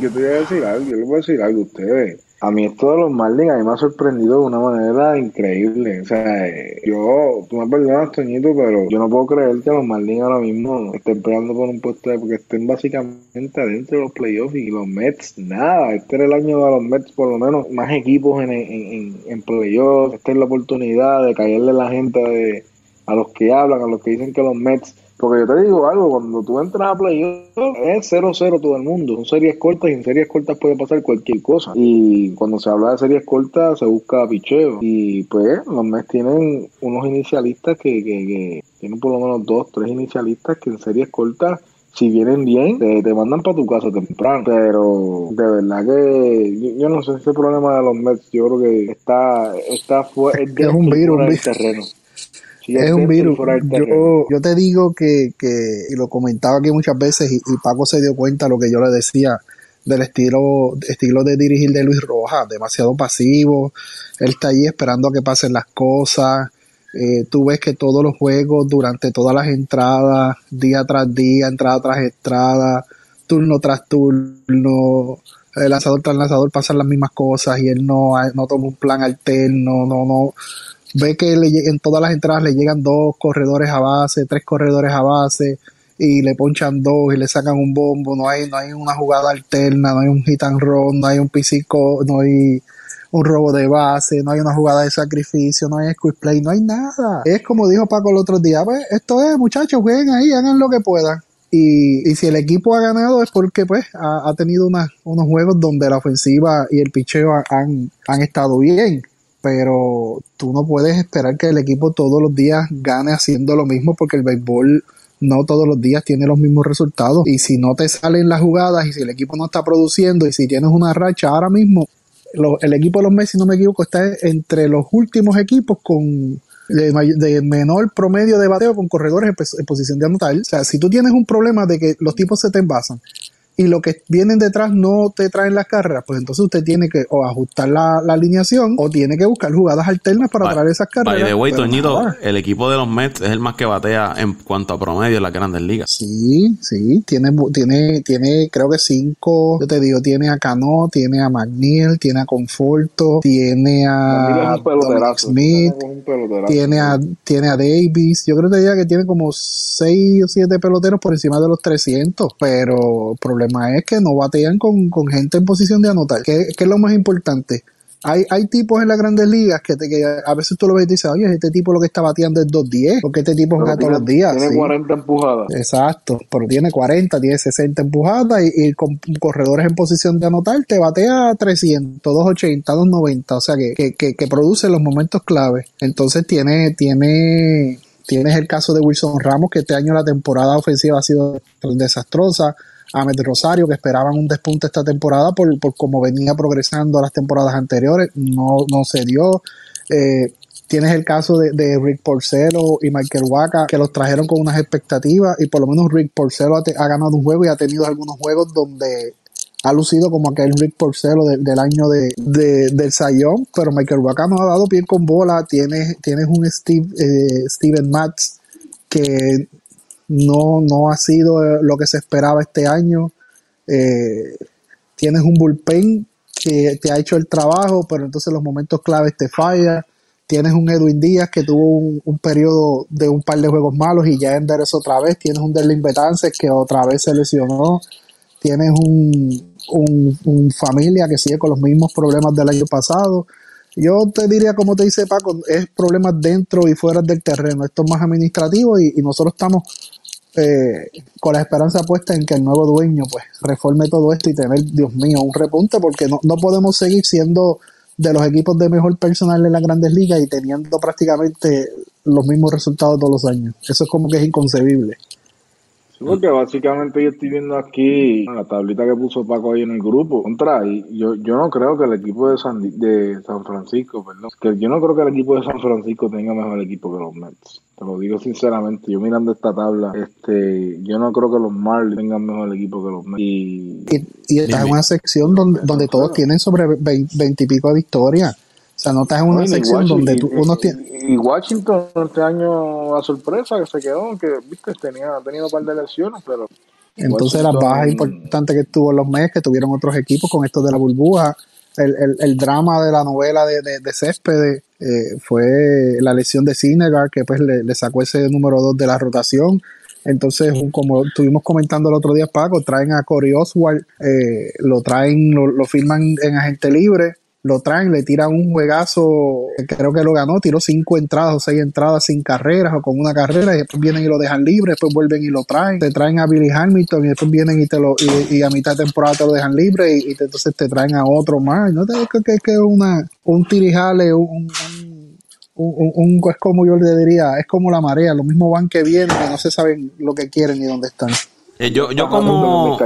[SPEAKER 2] Yo te voy a decir algo, yo le voy a decir algo a ustedes a mí esto de los Marlins a mí me ha sorprendido de una manera increíble. O sea, yo, tú me perdonas, Toñito, pero yo no puedo creer que los Marlins ahora mismo estén peleando por un puesto de, porque estén básicamente adentro de los playoffs y los Mets, nada. Este era el año de los Mets, por lo menos, más equipos en, en, en, playoffs. Esta es la oportunidad de caerle la gente de, a los que hablan, a los que dicen que los Mets porque yo te digo algo, cuando tú entras a playoff es 0-0 todo el mundo. Son series cortas y en series cortas puede pasar cualquier cosa. Y cuando se habla de series cortas se busca picheo. Y pues los Mets tienen unos inicialistas que, que, tienen por lo menos dos, tres inicialistas que en series cortas si vienen bien, te, mandan para tu casa temprano. Pero de verdad que yo, no sé ese problema de los Mets. Yo creo que está, está (laughs) fuera,
[SPEAKER 3] es, un virus, terreno es un virus. Yo, yo, te digo que, que, y lo comentaba aquí muchas veces, y, Paco se dio cuenta de lo que yo le decía del estilo, estilo de dirigir de Luis Rojas, demasiado pasivo, él está ahí esperando a que pasen las cosas, eh, tú ves que todos los juegos, durante todas las entradas, día tras día, entrada tras entrada, turno tras turno, el lanzador tras lanzador pasan las mismas cosas y él no, no toma un plan alterno, no, no, ve que le, en todas las entradas le llegan dos corredores a base, tres corredores a base y le ponchan dos y le sacan un bombo, no hay, no hay una jugada alterna, no hay un hit and run, no hay un pisico, no hay un robo de base, no hay una jugada de sacrificio, no hay squeeze play, no hay nada. Es como dijo Paco el otro día, pues esto es muchachos, jueguen ahí, hagan lo que puedan. Y, y si el equipo ha ganado es porque pues ha, tenido unos juegos donde la ofensiva y el picheo han, han estado bien pero tú no puedes esperar que el equipo todos los días gane haciendo lo mismo porque el béisbol no todos los días tiene los mismos resultados. Y si no te salen las jugadas y si el equipo no está produciendo y si tienes una racha ahora mismo, el equipo de los Messi, si no me equivoco, está entre los últimos equipos con de, menor promedio de bateo con corredores en, posición de anotar. O sea, si tú tienes un problema de que los tipos se te envasan y lo que vienen detrás no te traen las carreras, pues entonces usted tiene que o ajustar la, alineación o tiene que buscar jugadas alternas para traer esas carreras.
[SPEAKER 1] de way, el equipo de los Mets es el más que batea en cuanto a promedio en las grandes ligas.
[SPEAKER 3] Sí, sí, tiene, tiene, tiene creo que cinco, yo te digo, tiene a Cano, tiene a McNeil, tiene a Conforto, tiene a Smith, tiene a, tiene a Davis, yo creo que diría que tiene como seis o siete peloteros por encima de los 300, pero problema es que no batean con, gente en posición de anotar. ¿Qué, es lo más importante? Hay, hay tipos en las grandes ligas que, a veces tú lo ves y dices, oye, este tipo lo que está bateando es 2-10, porque este tipo juega todos los días.
[SPEAKER 2] Tiene 40 empujadas.
[SPEAKER 3] Exacto, pero tiene 40, tiene 60 empujadas y, con corredores en posición de anotar te batea 300, 280, 290, o sea que, que, que, produce los momentos clave. Entonces tiene, tiene, tienes el caso de Wilson Ramos, que este año la temporada ofensiva ha sido desastrosa. Ahmed Rosario, que esperaban un despunte esta temporada por, por cómo venía progresando las temporadas anteriores, no, no se dio. Eh, tienes el caso de, Rick Porcelo y Michael Waka, que los trajeron con unas expectativas y por lo menos Rick Porcelo ha, ganado un juego y ha tenido algunos juegos donde ha lucido como aquel Rick Porcelo del año de, del Sayón, pero Michael Waka no ha dado pie con bola, tienes, tienes un Steve, eh, Steven Matz que no, no ha sido eh, lo que se esperaba este año. Eh, tienes un bullpen que te ha hecho el trabajo, pero entonces los momentos claves te falla. Tienes un Edwin Díaz que tuvo un, periodo de un par de juegos malos y ya enderezó otra vez. Tienes un Derlin Betances que otra vez se lesionó. Tienes un, un familia que sigue con los mismos problemas del año pasado. Yo te diría, como te dice Paco, es problemas dentro y fuera del terreno. Esto es más administrativo y, y nosotros estamos eh, con la esperanza puesta en que el nuevo dueño pues reforme todo esto y tener, Dios mío, un repunte porque no, no podemos seguir siendo de los equipos de mejor personal en las grandes ligas y teniendo prácticamente los mismos resultados todos los años. Eso es como que es inconcebible.
[SPEAKER 2] Porque básicamente yo estoy viendo aquí la tablita que puso Paco ahí en el grupo. Contra, y yo, yo no creo que el equipo de San, de San Francisco, perdón, que yo no creo que el equipo de San Francisco tenga mejor equipo que los Mets. Te lo digo sinceramente, yo mirando esta tabla, este, yo no creo que los Marlins tengan mejor equipo que los Mets.
[SPEAKER 3] Y, y, estás en una sección donde, donde todos tienen sobre 20 y pico de victorias. O sea, no estás en una sección donde tú, uno tiene...
[SPEAKER 2] Y Washington este año, a sorpresa, que se quedó, que viste, tenía, ha tenido un par de lesiones, pero...
[SPEAKER 3] Entonces las bajas importantes que tuvo los meses, que tuvieron otros equipos con esto de la burbuja, el, el, el drama de la novela de, de, de Céspedes eh, fue la lesión de Sinegar, que pues le, sacó ese número 2 de la rotación. Entonces, como estuvimos comentando el otro día, Paco, traen a Corey Oswald, eh, lo traen, lo, lo firman en agente libre lo traen, le tiran un juegazo, creo que lo ganó, tiró cinco entradas o seis entradas sin carreras o con una carrera y después vienen y lo dejan libre, después vuelven y lo traen, te traen a Billy Hamilton y después vienen y te lo y, a mitad de temporada te lo dejan libre y, entonces te traen a otro más, no te que, que, que una un tirijale, un, un, un, es como yo le diría, es como la marea, lo mismo van que vienen, que no se saben lo que quieren ni dónde están.
[SPEAKER 1] Eh, yo, yo como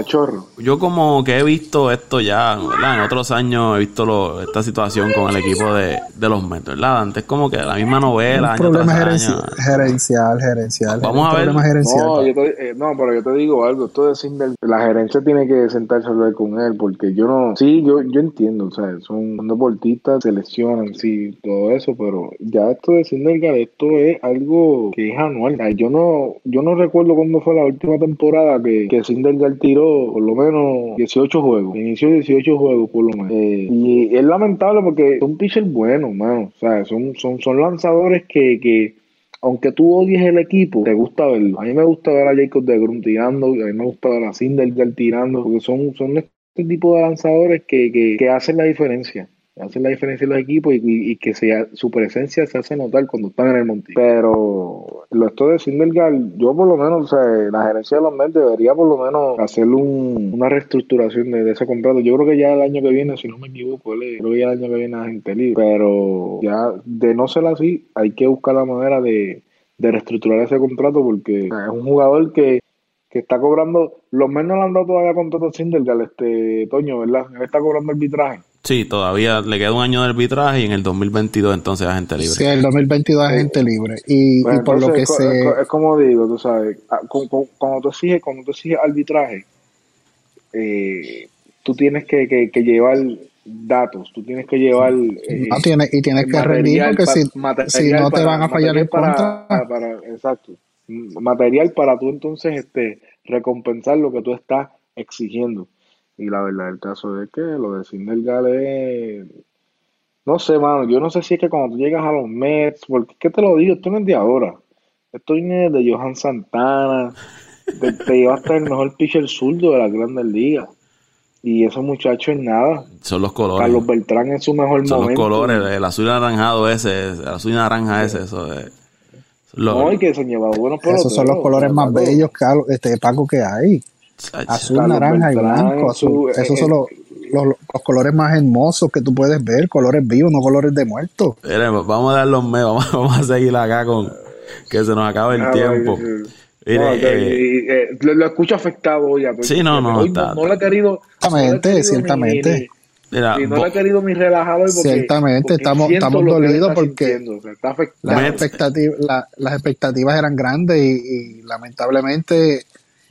[SPEAKER 1] yo como que he visto esto ya, ¿verdad? En otros años he visto lo, esta situación con el equipo de, de los Mets, ¿verdad? Antes como que la misma novela.
[SPEAKER 3] Un problema gerencial, gerencial,
[SPEAKER 1] Vamos a ver.
[SPEAKER 2] No, yo te, eh, no, pero yo te digo algo, esto de Sindel, la gerencia tiene que sentarse a hablar con él, porque yo no, sí, yo, yo entiendo, o sea, son, deportistas, se lesionan, sí, todo eso, pero ya esto de Sindelgar, esto es algo que es anual. Yo no, yo no recuerdo cuándo fue la última temporada que, que Sindelgar tiró por lo menos 18 juegos. Inició 18 juegos por lo menos. Eh, y es lamentable porque son pitchers buenos, mano. O sea, son, son, son lanzadores que, que aunque tú odies el equipo, te gusta verlo. A mí me gusta ver a Jacob de Grun tirando, a mí me gusta ver a Sindelgar tirando, porque son, son este tipo de lanzadores que, que, que hacen la diferencia hacen la diferencia en los equipos y, que sea, su presencia se hace notar cuando están en el montillo. Pero lo estoy diciendo el yo por lo menos, o sea, la gerencia de los Mets debería por lo menos hacer una reestructuración de, ese contrato. Yo creo que ya el año que viene, si no me equivoco, creo que ya el año que viene es gente libre. Pero ya de no ser así, hay que buscar la manera de de reestructurar ese contrato porque es un jugador que, que está cobrando, los menos no le han dado todavía contrato a Sindergaard, este Toño, ¿verdad? Él está cobrando arbitraje.
[SPEAKER 1] Sí, todavía le queda un año de arbitraje y en el 2022 entonces agente libre.
[SPEAKER 3] Sí, el 2022 agente libre. Y,
[SPEAKER 2] Pues
[SPEAKER 3] y por lo que
[SPEAKER 2] entonces,
[SPEAKER 3] se...
[SPEAKER 2] es, co- es como digo, tú sabes, ah, cu- cu- cuando tú exiges, cuando tú exiges arbitraje, eh, tú tienes que, que, que llevar datos, tú tienes que llevar eh,
[SPEAKER 3] No, tiene, y tienes que rendir porque si, no te
[SPEAKER 2] para-
[SPEAKER 3] van a fallar en contra.
[SPEAKER 2] para, para- exacto, material para tú entonces este recompensar lo que tú estás exigiendo. Y la verdad el caso es que lo de Sindergaard es no sé, mano, yo no sé si es que cuando tú llegas a los Mets, porque ¿qué te lo digo? Esto no es de ahora. Esto viene de Johan Santana, te, te llevaste el mejor pitcher zurdo de la Grandes Ligas. Y esos muchachos en nada.
[SPEAKER 1] Son los colores.
[SPEAKER 2] Carlos Beltrán en su mejor
[SPEAKER 1] Son los
[SPEAKER 2] momento.
[SPEAKER 1] colores, el azul anaranjado ese, el azul y naranja ese, eso es. Lo,
[SPEAKER 2] No, y que se han llevado buenos
[SPEAKER 3] Esos son los colores más bellos, Carlos, este, Paco, que hay. Azul, naranja y blanco. azul.
[SPEAKER 2] su-
[SPEAKER 3] Esos
[SPEAKER 2] eh,
[SPEAKER 3] son los, los, los colores más hermosos que tú puedes ver. Colores vivos, no colores de muertos.
[SPEAKER 1] Vamos a dar los mes, (laughs) vamos, vamos a seguir acá con que se nos acaba el
[SPEAKER 2] Ah,
[SPEAKER 1] tiempo.
[SPEAKER 2] sí.
[SPEAKER 1] Mire,
[SPEAKER 2] No,
[SPEAKER 1] eh,
[SPEAKER 2] eh, lo, lo escucho afectado hoy. el
[SPEAKER 1] Sí, no, no,
[SPEAKER 2] Hoy
[SPEAKER 1] está-
[SPEAKER 2] no, no le he querido.
[SPEAKER 3] Ciertamente,
[SPEAKER 2] no querido
[SPEAKER 3] ciertamente.
[SPEAKER 2] ni- ni-
[SPEAKER 1] mira,
[SPEAKER 2] y no le he querido ni relajar hoy porque.
[SPEAKER 3] Ciertamente,
[SPEAKER 2] porque
[SPEAKER 3] estamos- estamos
[SPEAKER 2] lo
[SPEAKER 3] dolidos porque. Las,
[SPEAKER 1] Mets-
[SPEAKER 3] expectativas, la- las expectativas eran grandes y, y lamentablemente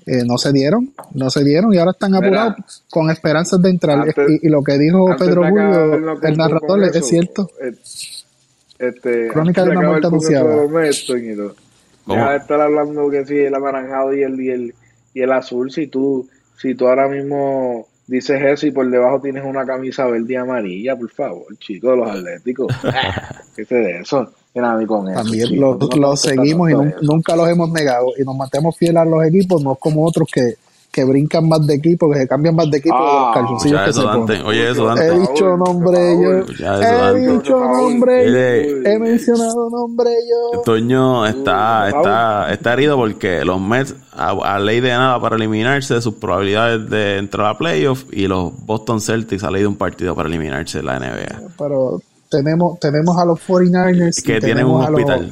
[SPEAKER 3] eh, no se dieron, no se dieron y ahora están
[SPEAKER 2] Mira,
[SPEAKER 3] apurados con esperanzas de entrar.
[SPEAKER 2] antes-
[SPEAKER 3] y, y lo que dijo Pedro Julio, el narrador, es cierto.
[SPEAKER 2] eh, Este,
[SPEAKER 3] Crónica de una muerte anunciada.
[SPEAKER 2] Deja de estar hablando que si el anaranjado y el, y el, y el azul, si tú, si tú ahora mismo dices eso y por debajo tienes una camisa verde y amarilla, por favor, chico, de los atléticos. (laughs) ¿Qué sé de eso?
[SPEAKER 3] También
[SPEAKER 2] chico,
[SPEAKER 3] lo,
[SPEAKER 2] tú no
[SPEAKER 3] lo
[SPEAKER 2] te estás
[SPEAKER 3] seguimos y nunca los hemos negado y nos mantemos fieles a los equipos, no como otros que, que brincan más de equipo, que se cambian más de equipo de
[SPEAKER 2] Ah,
[SPEAKER 3] los calzoncillos
[SPEAKER 1] escucha
[SPEAKER 3] que
[SPEAKER 1] eso,
[SPEAKER 3] se
[SPEAKER 1] Dante.
[SPEAKER 3] ponen.
[SPEAKER 1] Oye, eso,
[SPEAKER 2] Por
[SPEAKER 1] Dante.
[SPEAKER 3] He dicho nombre
[SPEAKER 2] favor.
[SPEAKER 3] yo,
[SPEAKER 1] eso,
[SPEAKER 3] he dicho nombre yo, he mencionado nombre yo.
[SPEAKER 1] Toño está, está, está herido porque los Mets, a, a ley de nada para eliminarse, sus probabilidades de entrar a playoff y los Boston Celtics a ley de un partido para eliminarse de la NBA.
[SPEAKER 3] pero tenemos tenemos a los 49ers y
[SPEAKER 1] Que tienen
[SPEAKER 3] tenemos
[SPEAKER 1] un
[SPEAKER 3] a los-
[SPEAKER 1] hospital.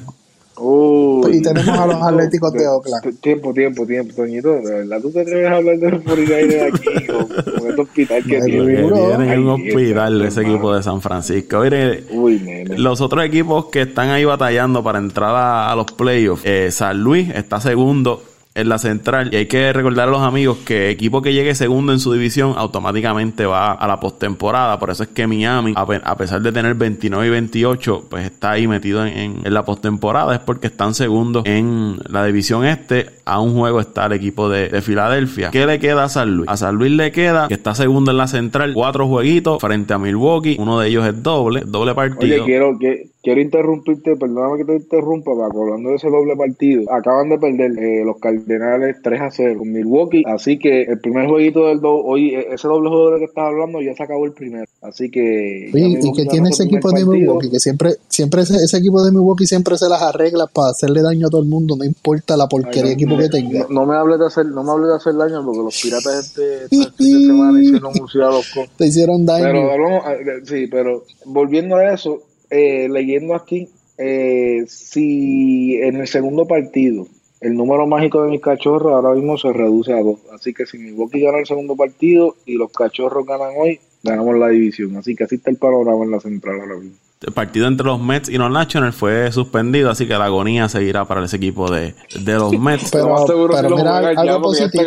[SPEAKER 2] Uy.
[SPEAKER 3] y tenemos a los (laughs) Atléticos de Oakland.
[SPEAKER 2] Tiempo, tiempo, tiempo, Toñito. De verdad, tú te atreves a hablar de los 49ers aquí con, con este hospital que
[SPEAKER 1] tienen
[SPEAKER 2] Ay,
[SPEAKER 1] un hospital ese
[SPEAKER 2] hermano.
[SPEAKER 1] equipo de San Francisco. Mire,
[SPEAKER 2] Uy, nene.
[SPEAKER 1] Los otros equipos que están ahí batallando para entrar a, a los playoffs, eh, San Luis está segundo en la central y hay que recordar a los amigos que equipo que llegue segundo en su división automáticamente va a la postemporada. Por eso es que Miami, a, pe- a pesar de tener 29 y 28, pues está ahí metido en, en- en la postemporada. Es porque están segundos en la división este. A un juego está el equipo de, de Filadelfia. ¿Qué le queda a San Luis? A San Luis le queda que está segundo en la central, cuatro jueguitos frente a Milwaukee. Uno de ellos es doble, doble partido.
[SPEAKER 2] Oye, quiero, que, quiero interrumpirte, perdóname que te interrumpa, Paco, hablando de ese doble partido. Acaban de perder eh, los Cardenales 3 a 0 con Milwaukee, así que el primer jueguito del do, hoy, eh, ese doble juego del que estás hablando ya se acabó el primero. Así que.
[SPEAKER 3] ¿y
[SPEAKER 2] ganó
[SPEAKER 3] tiene ese equipo de. Milwaukee? Que siempre, siempre ese, ese equipo de Milwaukee siempre se las arregla para hacerle daño a todo el mundo, no importa la
[SPEAKER 2] Ay,
[SPEAKER 3] porquería
[SPEAKER 2] no,
[SPEAKER 3] de equipo que tenga.
[SPEAKER 2] No, no me hables de hacer, no me hables de hacer daño porque los piratas este, este fin de semana hicieron un ciudad.
[SPEAKER 3] Te hicieron daño.
[SPEAKER 2] Pero hablamos, eh, sí, pero volviendo a eso, eh, leyendo aquí, eh, si en el segundo partido el número mágico de mis cachorros ahora mismo se reduce a dos. Así que si Milwaukee gana el segundo partido y los cachorros ganan hoy, ganamos la división. Así que así está el panorama en la central ahora mismo.
[SPEAKER 1] El partido entre los Mets y los Nationals fue suspendido, así que la agonía seguirá para ese equipo de, de los (laughs) Mets.
[SPEAKER 3] Pero-
[SPEAKER 2] más seguro
[SPEAKER 3] pero
[SPEAKER 2] que los
[SPEAKER 3] mira, algo positivo.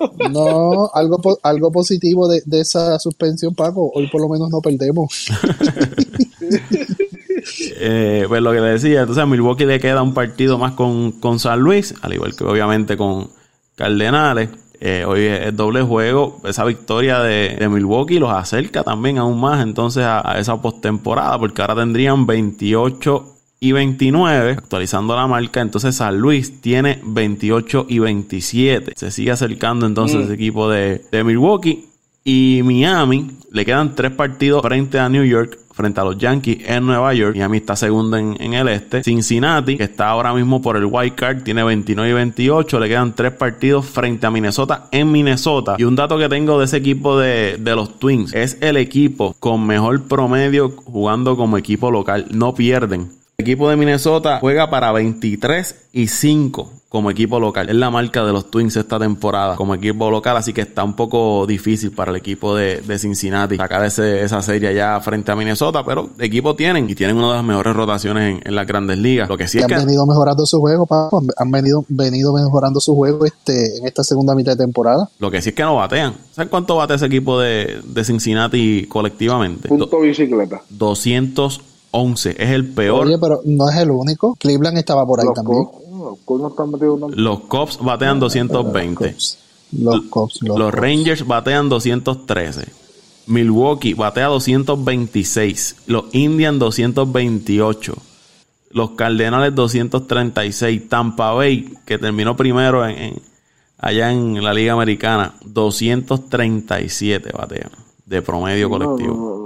[SPEAKER 3] (laughs) No, algo, po- algo positivo de, de esa suspensión, Paco. Hoy por lo menos no perdemos. (laughs)
[SPEAKER 1] Eh, pues lo que le decía, entonces a Milwaukee le queda un partido más con, con San Luis, al igual que obviamente con Cardenales. Eh, hoy es doble juego. Esa victoria de, de Milwaukee los acerca también aún más entonces a, a esa postemporada, porque ahora tendrían 28 y 29, actualizando la marca. Entonces San Luis tiene 28 y 27. Se sigue acercando entonces
[SPEAKER 2] Mm.
[SPEAKER 1] ese equipo de, de Milwaukee. Y Miami, le quedan tres partidos frente a New York, frente a los Yankees en Nueva York. Miami está segundo en, en el este. Cincinnati, que está ahora mismo por el wild card, tiene 29 y 28. Le quedan tres partidos frente a Minnesota en Minnesota. Y un dato que tengo de ese equipo de, de los Twins es el equipo con mejor promedio jugando como equipo local. No pierden. Equipo de Minnesota juega para 23 y 5 como equipo local. Es la marca de los Twins esta temporada como equipo local, así que está un poco difícil para el equipo de, Cincinnati sacar ese, esa serie ya frente a Minnesota, pero equipo tienen y tienen una de las mejores rotaciones en, las grandes ligas. Lo que sí es
[SPEAKER 3] que
[SPEAKER 1] han
[SPEAKER 3] venido mejorando su juego, han venido, venido mejorando su juego este, en esta segunda mitad de temporada.
[SPEAKER 1] Lo que sí es que no batean. ¿Sabes cuánto bate ese equipo de, Cincinnati colectivamente?
[SPEAKER 2] Punto bicicleta.
[SPEAKER 1] 211. Es el peor.
[SPEAKER 3] Oye, pero no es el único. Cleveland estaba por ahí también.
[SPEAKER 1] Los Cubs batean 220. Los, Rangers batean 213. Milwaukee batea 226. Los Indians 228. Los Cardenales 236. Tampa Bay, que terminó primero en, allá en la Liga Americana, 237 batean de promedio colectivo.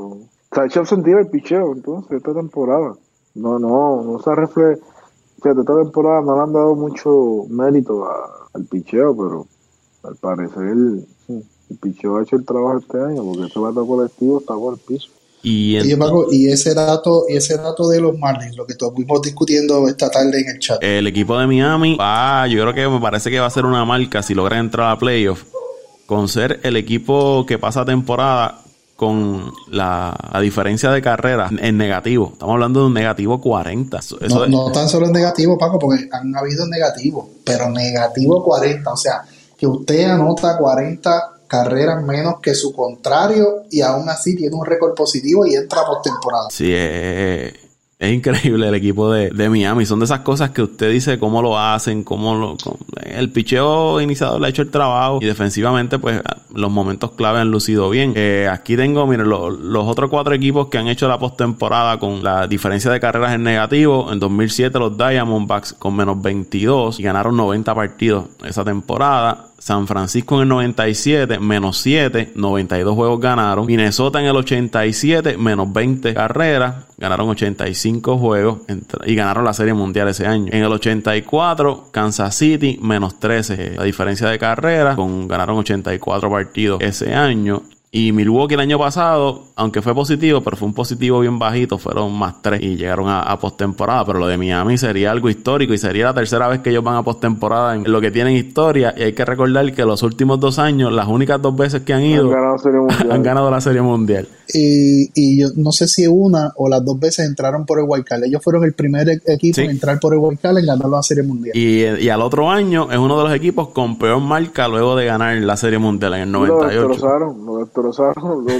[SPEAKER 2] Hecho sentido el picheo entonces esta temporada. No, no, no se refleja esta temporada no le han dado mucho mérito al picheo, pero al parecer el, el picheo ha hecho el trabajo este año, porque ese vato colectivo está por el piso.
[SPEAKER 3] Y, y, ese dato y ese dato de los Marlins, lo que estuvimos discutiendo esta tarde en el chat.
[SPEAKER 1] El equipo de Miami va, yo creo que me parece que va a ser una marca si logra entrar a playoff con ser el equipo que pasa temporada con la, diferencia de carrera en negativo. Estamos hablando de un negativo 40.
[SPEAKER 3] no, tan solo en negativo, Paco, porque han habido negativos, pero negativo 40. O sea, que usted anota 40 carreras menos que su contrario y aún así tiene un récord positivo y entra por temporada.
[SPEAKER 1] Sí, es, es increíble el equipo de, Miami. Son de esas cosas que usted dice cómo lo hacen, cómo lo. el picheo iniciador le ha hecho el trabajo y defensivamente, pues los momentos clave han lucido bien. Eh, aquí tengo, miren, los otros cuatro equipos que han hecho la postemporada con la diferencia de carreras en negativo. En 2007, los Diamondbacks con menos 22 y ganaron 90 partidos esa temporada. San Francisco en el 97, menos 7, 92 juegos ganaron. Minnesota en el 87, menos 20 carreras, ganaron 85 juegos y ganaron la Serie Mundial ese año. En el 84, Kansas City, menos 13, la diferencia de carreras, con, ganaron 84 partidos ese año. Y Milwaukee el año pasado, aunque fue positivo, pero fue un positivo bien bajito, fueron más tres y llegaron a, postemporada. Pero lo de Miami sería algo histórico y sería la tercera vez que ellos van a postemporada en lo que tienen historia. Y hay que recordar que los últimos dos años, las únicas dos veces que han ido, han ganado, la Serie (laughs) Mundial.
[SPEAKER 3] Y, y, yo no sé si una o las dos veces entraron por el Card. Ellos fueron el primer e-, equipo en entrar por el Card en ganar la Serie Mundial.
[SPEAKER 1] Y, y, al otro año es uno de los equipos con peor marca luego de ganar la Serie Mundial en el 98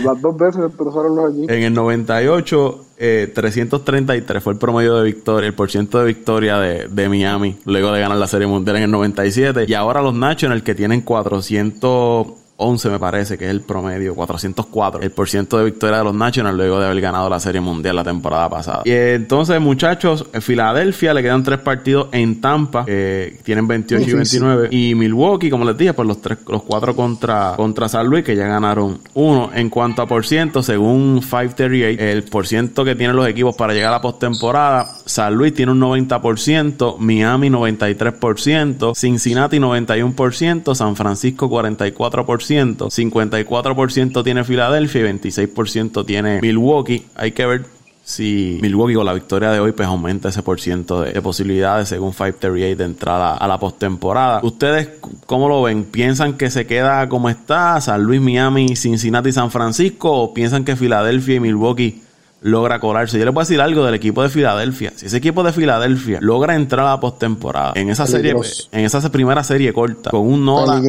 [SPEAKER 2] las dos veces destrozaron los allí.
[SPEAKER 1] En el 98, 333 eh, fue el promedio de victoria, el porciento de victoria de, de, Miami, luego de ganar la Serie Mundial en el 97. Y ahora los Nationals que tienen 400 11 me parece que es el promedio, 404, el por ciento de victoria de los Nationals luego de haber ganado la Serie Mundial la temporada pasada. Y entonces, muchachos, en Filadelfia le quedan tres partidos en Tampa, que tienen 28 y 29. Y Milwaukee, como les dije, pues los tres, los cuatro contra, contra San Luis, que ya ganaron uno. En cuanto a por ciento, según 538, el por ciento que tienen los equipos para llegar a la postemporada, San Luis tiene un 90%, Miami 93%, Cincinnati 91%, San Francisco 44%, 54% tiene Filadelfia y 26% tiene Milwaukee. Hay que ver si Milwaukee con la victoria de hoy pues aumenta ese por ciento de, posibilidades según 538 de entrada a la postemporada. ¿Ustedes cómo lo ven? ¿Piensan que se queda como está San Luis, Miami, Cincinnati, San Francisco o piensan que Filadelfia y Milwaukee logra colarse. Yo le puedo decir algo del equipo de Filadelfia. Si ese equipo de Filadelfia logra entrar a la postemporada en esa serie, en esa primera serie corta, con un Nola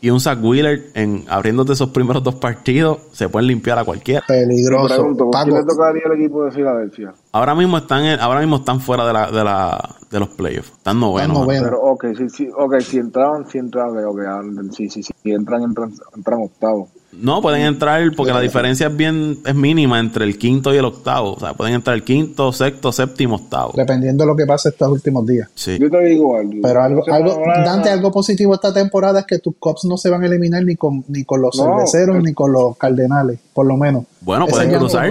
[SPEAKER 1] y un Zach Wheeler en abriéndote esos primeros dos partidos, se pueden limpiar a cualquiera.
[SPEAKER 3] Peligroso.
[SPEAKER 2] Pregunto, ¿Quién le tocaría al equipo de Filadelfia?
[SPEAKER 1] Ahora mismo están, ahora mismo están fuera de la, de la, de los playoffs. Están novenos.
[SPEAKER 2] Pero, ok, si, si, okay, si entraban, si entraban, okay, si, si, si, entran, entran, entran octavos.
[SPEAKER 1] No, pueden entrar porque la diferencia es bien es mínima entre el quinto y el octavo. O sea, pueden entrar el quinto, sexto, séptimo, octavo.
[SPEAKER 3] Dependiendo de lo que pase estos últimos días.
[SPEAKER 1] Sí.
[SPEAKER 2] Yo te digo algo.
[SPEAKER 3] Pero algo, algo Dante, algo positivo esta temporada es que tus cops no se van a eliminar ni con, ni con los cerveceros ni con los cardenales, por lo menos.
[SPEAKER 1] Bueno, pueden cruzar.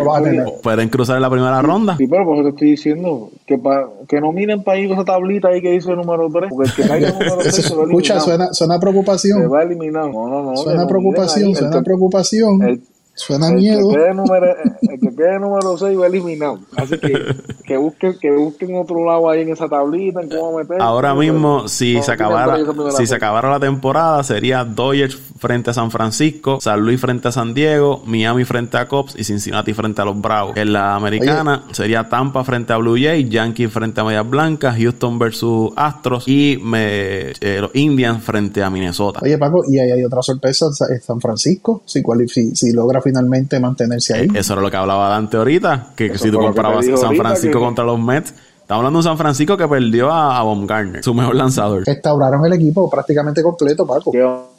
[SPEAKER 1] Pueden cruzar en la primera ronda.
[SPEAKER 2] Sí, pero por eso te estoy diciendo que, pa, que no miren para ir con esa tablita ahí que dice el número 3. Porque el que caiga el (laughs) número 3 se va
[SPEAKER 3] Escucha, suena, suena preocupación.
[SPEAKER 2] Se va a eliminar. No, no, no.
[SPEAKER 3] Suena preocupación, suena preocupación preocupación. Suena
[SPEAKER 2] el
[SPEAKER 3] miedo.
[SPEAKER 2] Que quede número, el que quede número 6 va eliminado. Así que que busquen, que busquen otro lado ahí en esa tablita, en cómo meter.
[SPEAKER 1] Ahora mismo, si
[SPEAKER 2] No,
[SPEAKER 1] se acabara, si se acabara la temporada, sería Dodgers frente a San Francisco, San Luis frente a San Diego, Miami frente a Cubs y Cincinnati frente a los Bravos. En la americana sería Tampa frente a Blue Jays, Yankees frente a Medias Blancas, Houston versus Astros y me- eh, los Indians frente a Minnesota.
[SPEAKER 3] Oye, Paco, y ahí hay otra sorpresa, Sa- San Francisco, si, si, si logra finalmente mantenerse ahí.
[SPEAKER 1] Eso era lo que hablaba Dante ahorita, que
[SPEAKER 2] Eso
[SPEAKER 1] si tú
[SPEAKER 2] dijo
[SPEAKER 1] San Francisco
[SPEAKER 2] que-
[SPEAKER 1] contra los Mets, estamos hablando de un San Francisco que perdió a, a Baumgartner, su mejor lanzador.
[SPEAKER 3] Restauraron el equipo prácticamente completo, Paco.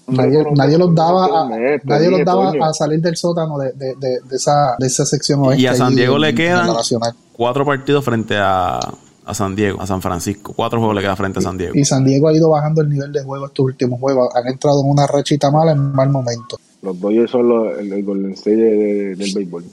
[SPEAKER 3] Nadie, nadie los daba a,
[SPEAKER 2] Te
[SPEAKER 3] nadie los daba a salir del sótano de, de, de, de esa, de esa sección oeste.
[SPEAKER 1] Y a San Diego le quedan cuatro partidos frente a, a San Diego, a San Francisco. Cuatro juegos le queda frente a San Diego.
[SPEAKER 3] Y San Diego ha ido bajando el nivel de juego estos últimos juegos. Han entrado en una rachita mala en mal momento.
[SPEAKER 2] Los Dodgers son los, el, el Golden State de- de- del béisbol.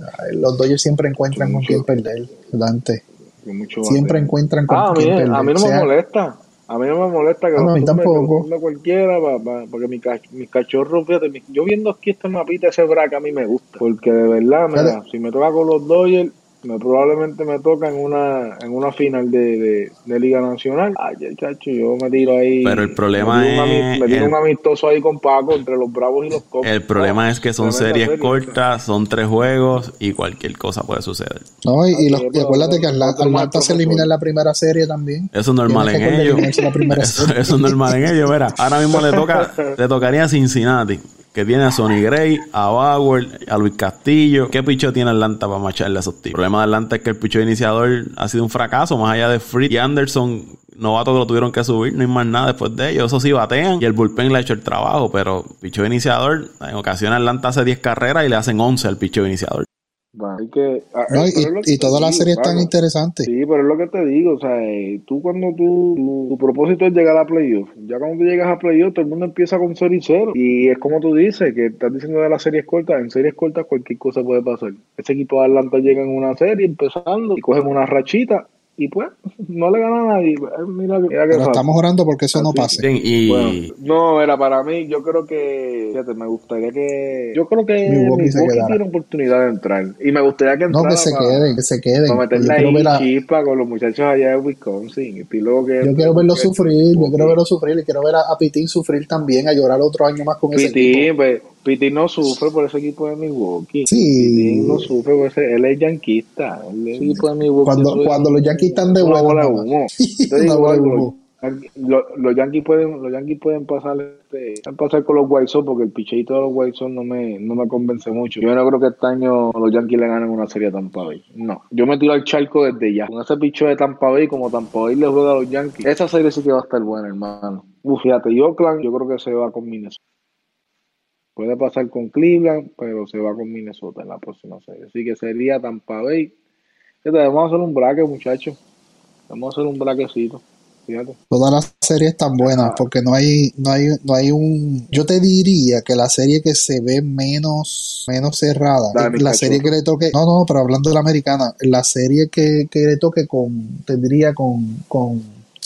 [SPEAKER 3] Ay, Los Dodgers siempre encuentran con quién perder, Dante.
[SPEAKER 2] Mucho
[SPEAKER 3] Siempre encuentran con
[SPEAKER 2] Ah,
[SPEAKER 3] quién perder.
[SPEAKER 2] a mí no
[SPEAKER 3] sea-
[SPEAKER 2] me molesta. A mí no me molesta que
[SPEAKER 3] Ah, no, a tampoco.
[SPEAKER 2] tumbe cualquiera, pa- pa- porque mi, mis cachorros, fíjate, mi- yo viendo aquí este mapita, ese braque a mí me gusta. Porque de verdad, mira, si me toca con los Dodgers, me, probablemente me toca en una, en una final de, de, de Liga Nacional. Ay, chacho, yo me tiro ahí.
[SPEAKER 1] Pero el problema
[SPEAKER 2] me ami-
[SPEAKER 1] es
[SPEAKER 2] Me tiro
[SPEAKER 1] el-
[SPEAKER 2] un amistoso ahí con Paco entre los Bravos y los Cubs.
[SPEAKER 1] El problema es que son series
[SPEAKER 2] serie.
[SPEAKER 1] cortas, son tres juegos y cualquier cosa puede suceder.
[SPEAKER 3] No, y, y los- y acuérdate que Atlanta se elimina en la primera serie también.
[SPEAKER 1] Eso es normal en ellos. (laughs) eso es normal en ellos. Mira, ahora mismo le toca, le tocaría a Cincinnati, que tiene a Sonny Gray, a Bauer, a Luis Castillo. ¿Qué picho tiene Atlanta para macharle a esos tipos? El problema de Atlanta es que el picho iniciador ha sido un fracaso, más allá de Fritz y Anderson. Novatos que lo tuvieron que subir, no hay más nada después de ellos. Eso sí batean y el bullpen le ha hecho el trabajo, pero picho iniciador, en ocasiones Atlanta hace 10 carreras y le hacen 11 al picho iniciador.
[SPEAKER 2] Que, ah,
[SPEAKER 3] No, y,
[SPEAKER 2] es que
[SPEAKER 3] y las
[SPEAKER 2] digo,
[SPEAKER 3] series están
[SPEAKER 2] Paco.
[SPEAKER 3] interesantes.
[SPEAKER 2] Sí, pero es lo que te digo, o sea, eh, tú cuando tú, tu, tu propósito es llegar a playoff, ya cuando tú llegas a playoff todo el mundo empieza con 0 y 0 y es como tú dices, que estás diciendo de las series cortas, en series cortas cualquier cosa puede pasar. Ese equipo de Atlanta llega en una serie empezando y cogen una rachita y pues no le gana a nadie. Mira, que- mira que
[SPEAKER 3] Pero estamos orando porque eso no pase.
[SPEAKER 1] Y
[SPEAKER 2] Bueno, no, era para mí, yo creo que, fíjate, me gustaría que, yo creo que
[SPEAKER 3] Milwaukee
[SPEAKER 2] tiene oportunidad de entrar y me gustaría que
[SPEAKER 3] No,
[SPEAKER 2] entrara
[SPEAKER 3] que se
[SPEAKER 2] para-
[SPEAKER 3] queden, que se queden.
[SPEAKER 2] para meterle ahí
[SPEAKER 3] ver a-
[SPEAKER 2] chispa con los muchachos allá de Wisconsin. Y luego que,
[SPEAKER 3] Yo quiero verlo sufrir, yo quiero verlo sufrir y quiero ver a, a Pitín sufrir también, a llorar otro año más con ese equipo.
[SPEAKER 2] Pitín, pues, Pitín no sufre por ese equipo de Milwaukee.
[SPEAKER 3] Sí.
[SPEAKER 2] Pitín no sufre por ese, él es yanquista. Él es equipo de Milwaukee.
[SPEAKER 3] Cuando, cuando los Yankees están de vuelta.
[SPEAKER 2] bola humo. (laughs) Los, los Yankees pueden, los Yankees pueden pasar, este, pueden pasar con los White Sox porque el picheito de los White Sox no me, no me convence mucho. Yo no creo que este año los Yankees le ganen una serie a Tampa Bay. No, yo me tiro al charco desde ya. Con ese picho de Tampa Bay, como Tampa Bay le juega a los Yankees, esa serie sí que va a estar buena, hermano. Uf, fíjate, y Oakland, yo creo que se va con Minnesota. Puede pasar con Cleveland, pero se va con Minnesota en la próxima serie. Así que sería Tampa Bay. Fíjate, vamos a hacer un braque, muchachos. Vamos a hacer un braquecito. Fíjate.
[SPEAKER 3] Todas las series están buenas porque no hay, no hay, no hay un. Yo te diría que la serie que se ve menos, menos cerrada,
[SPEAKER 2] La
[SPEAKER 3] serie que le toque, no, no, pero hablando de la americana, la serie que, que le toque con, tendría con, con,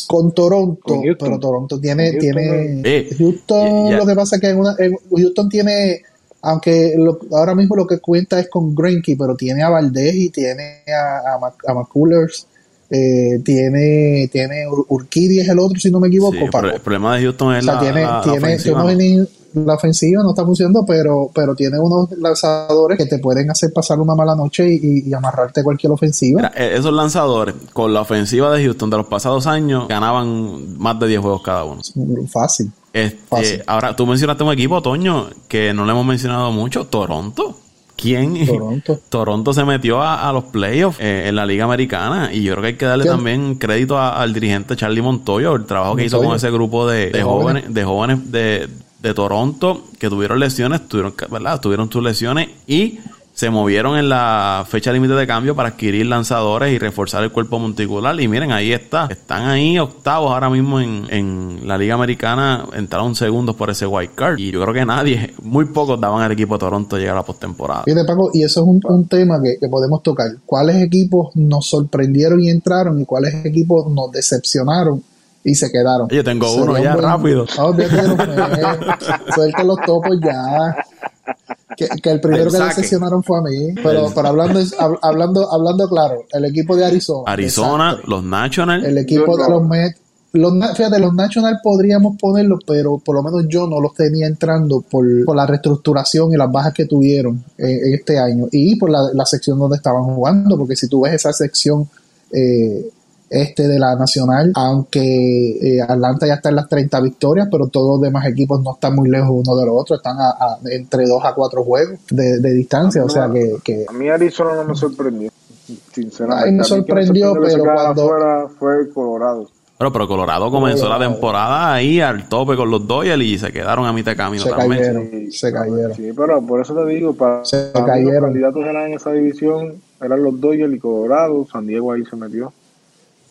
[SPEAKER 3] con Toronto,
[SPEAKER 2] Con Houston.
[SPEAKER 3] pero Toronto tiene,
[SPEAKER 2] Con
[SPEAKER 3] tiene,
[SPEAKER 1] Houston, eh.
[SPEAKER 3] Houston, lo que pasa es que en una- en- Houston tiene, aunque lo- ahora mismo lo que cuenta es con Greinke, pero tiene a Valdez y tiene a, a, Mac- a McCullers, eh, tiene, tiene Ur- Urquidy es el otro, si no me equivoco,
[SPEAKER 1] Sí, el problema de Houston
[SPEAKER 3] O
[SPEAKER 1] es
[SPEAKER 3] sea,
[SPEAKER 1] la,
[SPEAKER 3] tiene,
[SPEAKER 1] la- la
[SPEAKER 3] tiene,
[SPEAKER 1] ofensiva, ¿no?
[SPEAKER 3] ni- la ofensiva no está funcionando, pero, pero tiene unos lanzadores que te pueden hacer pasar una mala noche y, amarrarte cualquier ofensiva.
[SPEAKER 1] Mira, eh, esos lanzadores con la ofensiva de Houston de los pasados años ganaban más de 10 juegos cada uno.
[SPEAKER 3] Fácil.
[SPEAKER 1] Este,
[SPEAKER 3] Fácil.
[SPEAKER 1] ahora, tú mencionaste un equipo, Toño, que no le hemos mencionado mucho, Toronto. ¿Quién?
[SPEAKER 3] Toronto. (laughs)
[SPEAKER 1] Toronto se metió a, a los playoffs eh, en la Liga Americana y yo creo que hay que darle
[SPEAKER 3] ¿Quién?
[SPEAKER 1] también crédito a- al dirigente Charlie Montoyo, el trabajo que hizo con ese grupo de, de
[SPEAKER 3] De
[SPEAKER 1] jóvenes,
[SPEAKER 3] jóvenes.
[SPEAKER 1] de jóvenes de, de Toronto que tuvieron lesiones, tuvieron, ¿verdad? Tuvieron sus lesiones y se movieron en la fecha límite de cambio para adquirir lanzadores y reforzar el cuerpo monticular. Y miren, ahí está. Están ahí octavos ahora mismo en, en la Liga Americana. Entraron segundos por ese white card. Y yo creo que nadie, muy pocos daban al equipo de Toronto llegar a la postemporada.
[SPEAKER 3] Fíjate, Paco, y eso es un, un tema que, que podemos tocar. ¿Cuáles equipos nos sorprendieron y entraron y cuáles equipos nos decepcionaron y se quedaron?
[SPEAKER 1] Yo tengo uno
[SPEAKER 3] un
[SPEAKER 1] ya,
[SPEAKER 3] buen-
[SPEAKER 1] rápido. (laughs)
[SPEAKER 3] Memes. (laughs) Suelta los topos ya. que, que el primero
[SPEAKER 1] El
[SPEAKER 3] que decepcionaron fue a mí. Pero, pero hablando, hab- hablando, hablando claro, el equipo de Arizona.
[SPEAKER 1] Arizona, los Nationals.
[SPEAKER 3] El equipo de los Mets. Los, fíjate, los National podríamos ponerlos, pero por lo menos yo no los tenía entrando por, por la reestructuración y las bajas que tuvieron eh, en este año y por la, la sección donde estaban jugando, porque si tú ves esa sección eh, este de la Nacional, aunque eh, Atlanta ya está en las 30 victorias, pero todos los demás equipos no están muy lejos uno de los otros, están a, a- entre 2 a 4 juegos de, de distancia, o sea que, que
[SPEAKER 2] A mí Arizona no me sorprendió, sinceramente.
[SPEAKER 3] Ay, me
[SPEAKER 2] A mí que
[SPEAKER 3] sorprendió,
[SPEAKER 2] que se
[SPEAKER 3] pero cuando-
[SPEAKER 2] afuera fue Colorado.
[SPEAKER 1] Pero, pero Colorado comenzó la temporada ahí al tope con los Dodgers y se quedaron a mitad de camino
[SPEAKER 3] Se
[SPEAKER 1] también.
[SPEAKER 3] cayeron. se cayeron.
[SPEAKER 2] Sí, pero por eso te digo, para,
[SPEAKER 3] Se
[SPEAKER 2] para mí los candidatos eran en esa división, eran los Dodgers y Colorado, San Diego ahí se metió.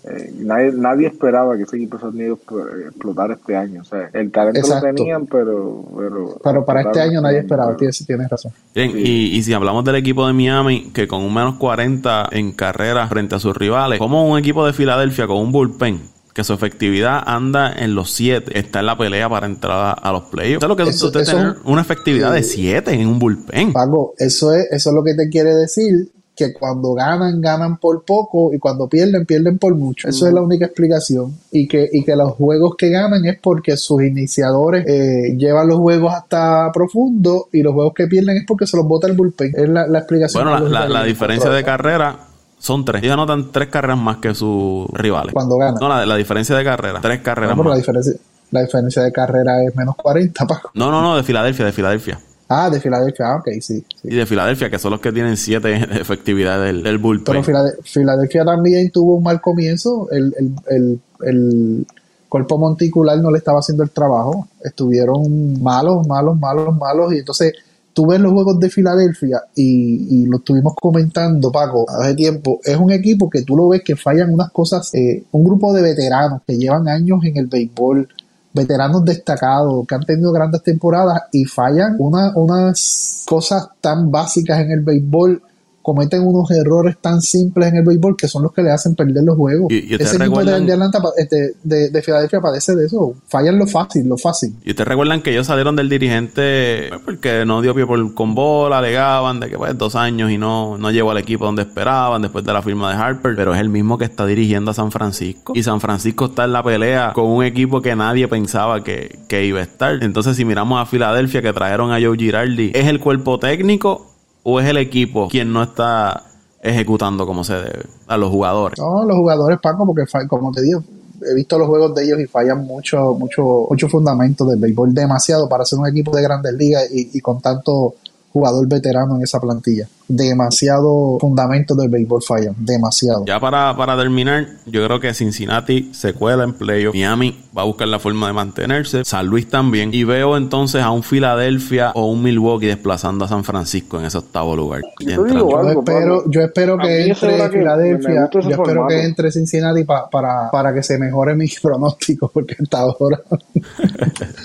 [SPEAKER 2] Eh, y nadie, nadie esperaba que ese equipo de San Diego expl- explotara este año. O sea, el talento
[SPEAKER 3] Exacto.
[SPEAKER 2] lo tenían, pero... Pero,
[SPEAKER 3] Pero para este año nadie esperaba,
[SPEAKER 2] pero-
[SPEAKER 3] tienes, tienes razón.
[SPEAKER 1] Bien, y, y si hablamos del equipo de Miami, que con un menos 40 en carrera frente a sus rivales, como un equipo de Filadelfia con un bullpen, que su efectividad anda en los 7, está en la pelea para entrar a, a los playoffs. ¿Sabes lo que es
[SPEAKER 3] Eso-
[SPEAKER 1] usted
[SPEAKER 3] eso-
[SPEAKER 1] tener una efectividad de 7 en un bullpen?
[SPEAKER 3] Pago, eso es, eso es lo que te quiere decir que cuando ganan, ganan por poco y cuando pierden, pierden por mucho. Eso es la única explicación. Y que, y que los juegos que ganan es porque sus iniciadores eh, llevan los juegos hasta profundo y los juegos que pierden es porque se los bota el bullpen. Es la, la explicación.
[SPEAKER 1] Bueno, la, la- la diferencia de carrera son 3. Ellos anotan 3 carreras más que sus rivales.
[SPEAKER 3] Cuando ganan.
[SPEAKER 1] No, la, la diferencia de carrera, 3 carreras
[SPEAKER 3] No, pero la
[SPEAKER 1] más.
[SPEAKER 3] diferencia, la diferencia de carrera es menos 40, Paco.
[SPEAKER 1] No, no, no, de Filadelfia, de Filadelfia.
[SPEAKER 3] Ah, de Filadelfia, ah, ok, sí. sí.
[SPEAKER 1] Y de Filadelfia, que son los que tienen 7 de (laughs) efectividad del, del bullpen.
[SPEAKER 3] Pero Filade- Filadelfia también tuvo un mal comienzo. El, el, el, el cuerpo monticular no le estaba haciendo el trabajo. Estuvieron malos, malos, malos, malos. Y entonces tú ves los juegos de Filadelfia y, y lo estuvimos comentando, Paco, hace tiempo. Es un equipo que tú lo ves que fallan unas cosas. eh, un grupo de veteranos que llevan años en el béisbol. Veteranos destacados que han tenido grandes temporadas y fallan una- unas cosas tan básicas en el béisbol cometen unos errores tan simples en el béisbol que son los que le hacen perder los juegos.
[SPEAKER 1] Y- y
[SPEAKER 3] Ese equipo de,
[SPEAKER 1] recuerdan-
[SPEAKER 3] de Atlanta, este, de, de Filadelfia padece de eso. Fallan lo fácil, lo fácil.
[SPEAKER 1] Y ustedes recuerdan que ellos salieron del dirigente pues, porque no dio pie por, con bola, alegaban de que pues dos años y no, no llegó al equipo donde esperaban después de la firma de Harper, pero es el mismo que está dirigiendo a San Francisco. Y San Francisco está en la pelea con un equipo que nadie pensaba que, que iba a estar. Entonces si miramos a Filadelfia que trajeron a Joe Girardi, ¿es el cuerpo técnico o es el equipo quien no está ejecutando como se debe a los jugadores?
[SPEAKER 3] No, los jugadores, Paco, porque como te digo, he visto los juegos de ellos y fallan mucho, mucho, mucho fundamentos del béisbol, demasiado para ser un equipo de grandes ligas y con tanto jugador veterano en esa plantilla. Demasiado fundamentos del béisbol fallan, demasiado.
[SPEAKER 1] Ya para, para terminar, yo creo que Cincinnati se cuela en playoff. Miami va a buscar la forma de mantenerse. San Luis también. Y veo entonces a un Filadelfia o un Milwaukee desplazando a San Francisco en ese octavo lugar.
[SPEAKER 2] Yo digo
[SPEAKER 3] Yo
[SPEAKER 2] algo,
[SPEAKER 3] espero, yo espero que entre Filadelfia, yo espero
[SPEAKER 2] formato.
[SPEAKER 3] que entre Cincinnati pa- para, para que se mejore mi (laughs) pronóstico, porque hasta ahora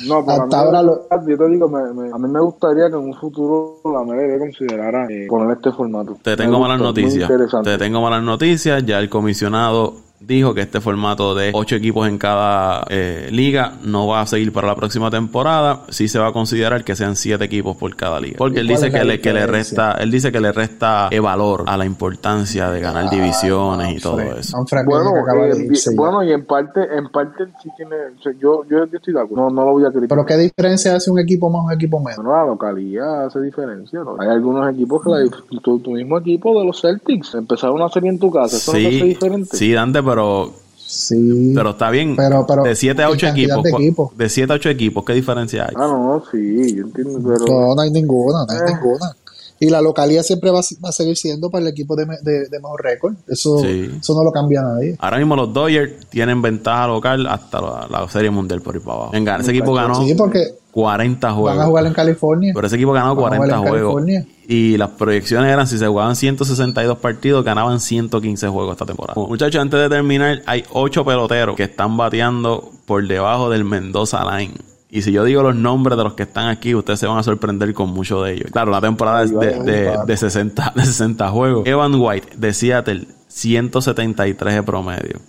[SPEAKER 2] No,
[SPEAKER 3] Hasta ahora lo-
[SPEAKER 2] yo te digo, me- me- a mí me gustaría que en un futuro la MLB considerara eh, poner este formato.
[SPEAKER 1] Te tengo malas noticias. Te tengo malas noticias. Ya el comisionado dijo que este formato de ocho equipos en cada eh, liga no va a seguir para la próxima temporada. Sí se va a considerar que sean siete equipos por cada liga. Porque
[SPEAKER 3] ¿Y
[SPEAKER 1] él dice que le, que le resta, él dice que le resta valor a la importancia de ganar divisiones y todo eso.
[SPEAKER 2] Bueno, eh, bueno, y en parte, en parte sí tiene, o sea, yo, yo, estoy de acuerdo, no, no lo voy a criticar.
[SPEAKER 3] Pero qué diferencia hace un equipo más o un equipo menos.
[SPEAKER 2] Bueno, la localidad hace diferencia, ¿no? Hay algunos equipos que la, dif- tu, tu mismo equipo de los Celtics, empezar una serie en tu casa, eso no te hace
[SPEAKER 1] Sí,
[SPEAKER 2] diferente.
[SPEAKER 1] sí, Dante, pero
[SPEAKER 3] Sí.
[SPEAKER 1] Pero está bien.
[SPEAKER 3] Pero- pero,
[SPEAKER 1] de 7 a
[SPEAKER 3] ¿y
[SPEAKER 1] 8
[SPEAKER 3] cantidad
[SPEAKER 1] equipos.
[SPEAKER 3] de?
[SPEAKER 1] De 7 a 8 equipos, ¿qué diferencia hay?
[SPEAKER 2] Ah, no, sí, yo entiendo, pero...
[SPEAKER 3] No, no hay ninguna, no hay
[SPEAKER 2] Eh.
[SPEAKER 3] ninguna. Y la localidad siempre va, a- va a seguir siendo para el equipo de, de- de mejor récord. Eso,
[SPEAKER 1] Sí.
[SPEAKER 3] eso no lo cambia nadie.
[SPEAKER 1] Ahora mismo los Dodgers tienen ventaja local hasta la, la Serie Mundial por ahí para abajo. Venga, ese equipo ganó
[SPEAKER 3] Sí, porque
[SPEAKER 1] 40
[SPEAKER 3] van a
[SPEAKER 1] juegos.
[SPEAKER 3] jugar en California.
[SPEAKER 1] Pero ese equipo ganó
[SPEAKER 3] Van a jugar
[SPEAKER 1] 40
[SPEAKER 3] en
[SPEAKER 1] juegos.
[SPEAKER 3] California.
[SPEAKER 1] Y las proyecciones eran, si se jugaban 162 partidos, ganaban 115 juegos esta temporada. Muchachos, antes de terminar, hay 8 peloteros que están bateando por debajo del Mendoza Line. Y si yo digo los nombres de los que están aquí, ustedes se van a sorprender con muchos de ellos. Claro, la temporada es de, de- de 60, (laughs) de 60 juegos. Evan White, de Seattle, 173 de promedio.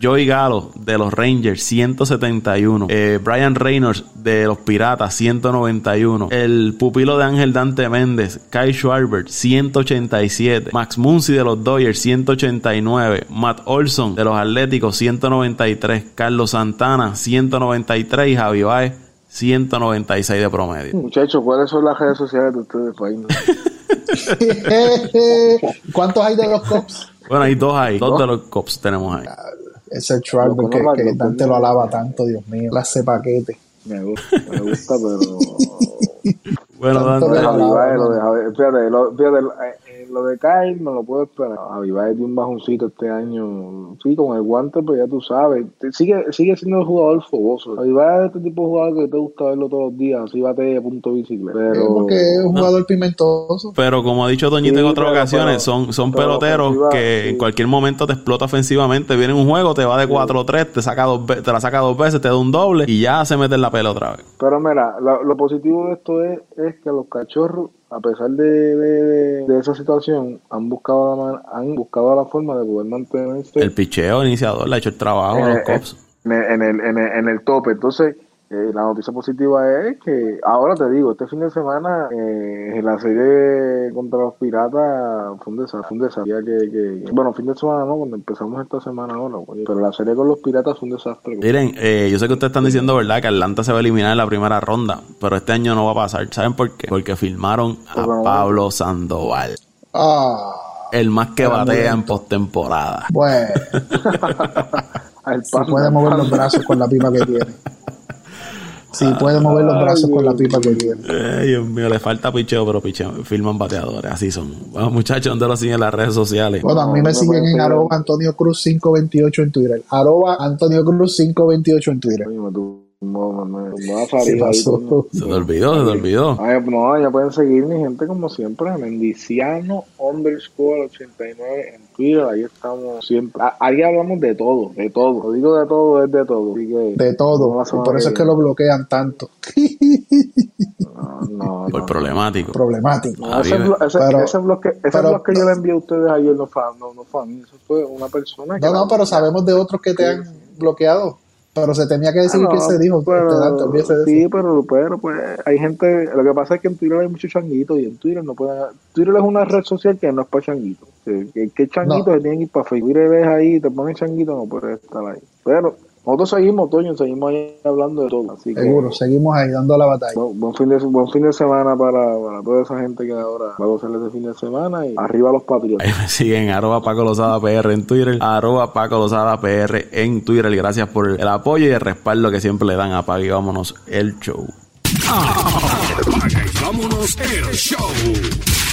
[SPEAKER 1] Joey Gallo de los Rangers, 171. Eh, Brian Reynolds de los Piratas, 191. El pupilo de Ángel Dante Méndez, Kai Schwarber, 187. Max Muncy de los Dodgers, 189. Matt Olson de los Atléticos, 193. Carlos Santana, 193. Y Javi Baez, 196 de promedio.
[SPEAKER 2] Muchachos, ¿cuáles son las redes sociales de ustedes, país? (laughs)
[SPEAKER 3] ¿Cuántos hay de los Cops?
[SPEAKER 1] Bueno, hay dos ahí, dos de los Cops tenemos ahí.
[SPEAKER 3] Ese Schwarber que, que Dante lo alaba tanto, Dios mío. Clase paquete.
[SPEAKER 2] Me gusta, me gusta, pero. (laughs)
[SPEAKER 1] Bueno, Dante,
[SPEAKER 2] de Javivae, lo de fíjate, lo, fíjate, eh, eh, lo de Kyle no lo puedo esperar. Javivae dio un bajoncito este año. Sí, con el guante, pues ya tú sabes. Te- Sigue, sigue siendo un jugador fogoso. Javivae es este tipo de jugador que te gusta verlo todos los días. Así bate a punto bicicleta. Pero.
[SPEAKER 3] porque es un jugador pimentoso.
[SPEAKER 1] Pero como ha dicho Toñito en otras
[SPEAKER 2] pero-
[SPEAKER 1] ocasiones,
[SPEAKER 2] pero-
[SPEAKER 1] son, son
[SPEAKER 2] pero
[SPEAKER 1] peloteros que
[SPEAKER 2] sí.
[SPEAKER 1] en cualquier momento te explota ofensivamente. Viene en un juego, te va de 4-3, te saca dos te la saca dos veces, te da un doble y ya se mete en la pelota otra vez.
[SPEAKER 2] Pero mira, lo, lo positivo de esto es, es que los cachorros, a pesar de, de, esa situación, han buscado la, man- han buscado la forma de poder mantenerse
[SPEAKER 1] El picheo iniciador le ha hecho el trabajo a
[SPEAKER 2] Eh,
[SPEAKER 1] los
[SPEAKER 2] eh,
[SPEAKER 1] Cops.
[SPEAKER 2] en el, en el, en el, en el tope. Entonces, eh, la noticia positiva es que ahora te digo, este fin de semana eh, la serie contra los piratas fue un desastre. Fue un desastre. Que, que- bueno, fin de semana no, cuando empezamos esta semana ahora, oye, pero la serie con los piratas fue un desastre.
[SPEAKER 1] Miren, eh, yo sé que ustedes están diciendo, ¿verdad? Que Atlanta se va a eliminar en la primera ronda, pero este año no va a pasar. ¿Saben por qué? Porque firmaron a
[SPEAKER 2] no.
[SPEAKER 1] Pablo Sandoval,
[SPEAKER 3] Ah,
[SPEAKER 1] el más que batea en postemporada.
[SPEAKER 3] bueno. (laughs)
[SPEAKER 2] Panda,
[SPEAKER 3] puede mover los brazos con la pipa que tiene. Si puede mover los brazos con la pipa que tiene.
[SPEAKER 1] Ay, Dios mío, le falta picheo, pero picheo, firman bateadores, así son. Bueno, muchachos, ¿dónde lo siguen en las redes sociales?
[SPEAKER 3] Bueno, a mí me
[SPEAKER 2] No,
[SPEAKER 3] siguen en arroba Antonio Cruz 528 en Twitter. Arroba Antonio Cruz 528 en Twitter. ¿Qué
[SPEAKER 2] salida ahí,
[SPEAKER 3] pasó?
[SPEAKER 2] coño.
[SPEAKER 1] Se te olvidó, se te olvidó.
[SPEAKER 2] Ay, no, ya pueden seguir mi gente como siempre, Mendiciano underscore 89 en Twitter, ahí estamos siempre. A- Ahí hablamos de todo, de todo. Lo digo de todo, es de todo. Así que,
[SPEAKER 3] De todo.
[SPEAKER 2] no,
[SPEAKER 3] por eso es que lo bloquean tanto.
[SPEAKER 2] No, no,
[SPEAKER 1] Por
[SPEAKER 2] no.
[SPEAKER 1] problemático.
[SPEAKER 3] Problemático.
[SPEAKER 2] No, ese, ese,
[SPEAKER 3] Pero-
[SPEAKER 2] ese blog que, ese
[SPEAKER 3] pero-
[SPEAKER 2] yo le envié a ustedes ayer no fue, no, no fue a mí, eso fue una persona que...
[SPEAKER 3] No, no, pero sabemos de otros que te han bloqueado. Pero se tenía que decir
[SPEAKER 2] Ah,
[SPEAKER 3] que se dijo.
[SPEAKER 2] pero-
[SPEAKER 3] este, olvídese de
[SPEAKER 2] sí, pero, pero pues hay gente, lo que pasa es que en Twitter hay muchos changuitos y en Twitter no pueden, Twitter es una red social que no es para changuitos, que, changuitos
[SPEAKER 3] No.
[SPEAKER 2] se tienen que ir para Facebook, Twitter ves ahí y te ponen changuito, no puedes estar ahí, pero nosotros seguimos, Toño, seguimos ahí hablando de todo, así que
[SPEAKER 3] Seguro, seguimos ahí dando la batalla.
[SPEAKER 2] buen, buen fin de, buen fin de semana para, para toda esa gente que ahora va a gozar ese fin de semana y arriba los patriotas.
[SPEAKER 1] Ahí me siguen arroba Paco Lozada PR en Twitter, arroba Paco Lozada PR en Twitter. Y gracias por el apoyo y el respaldo que siempre le dan a Paco y vámonos el show.
[SPEAKER 4] Apaga y vámonos el show.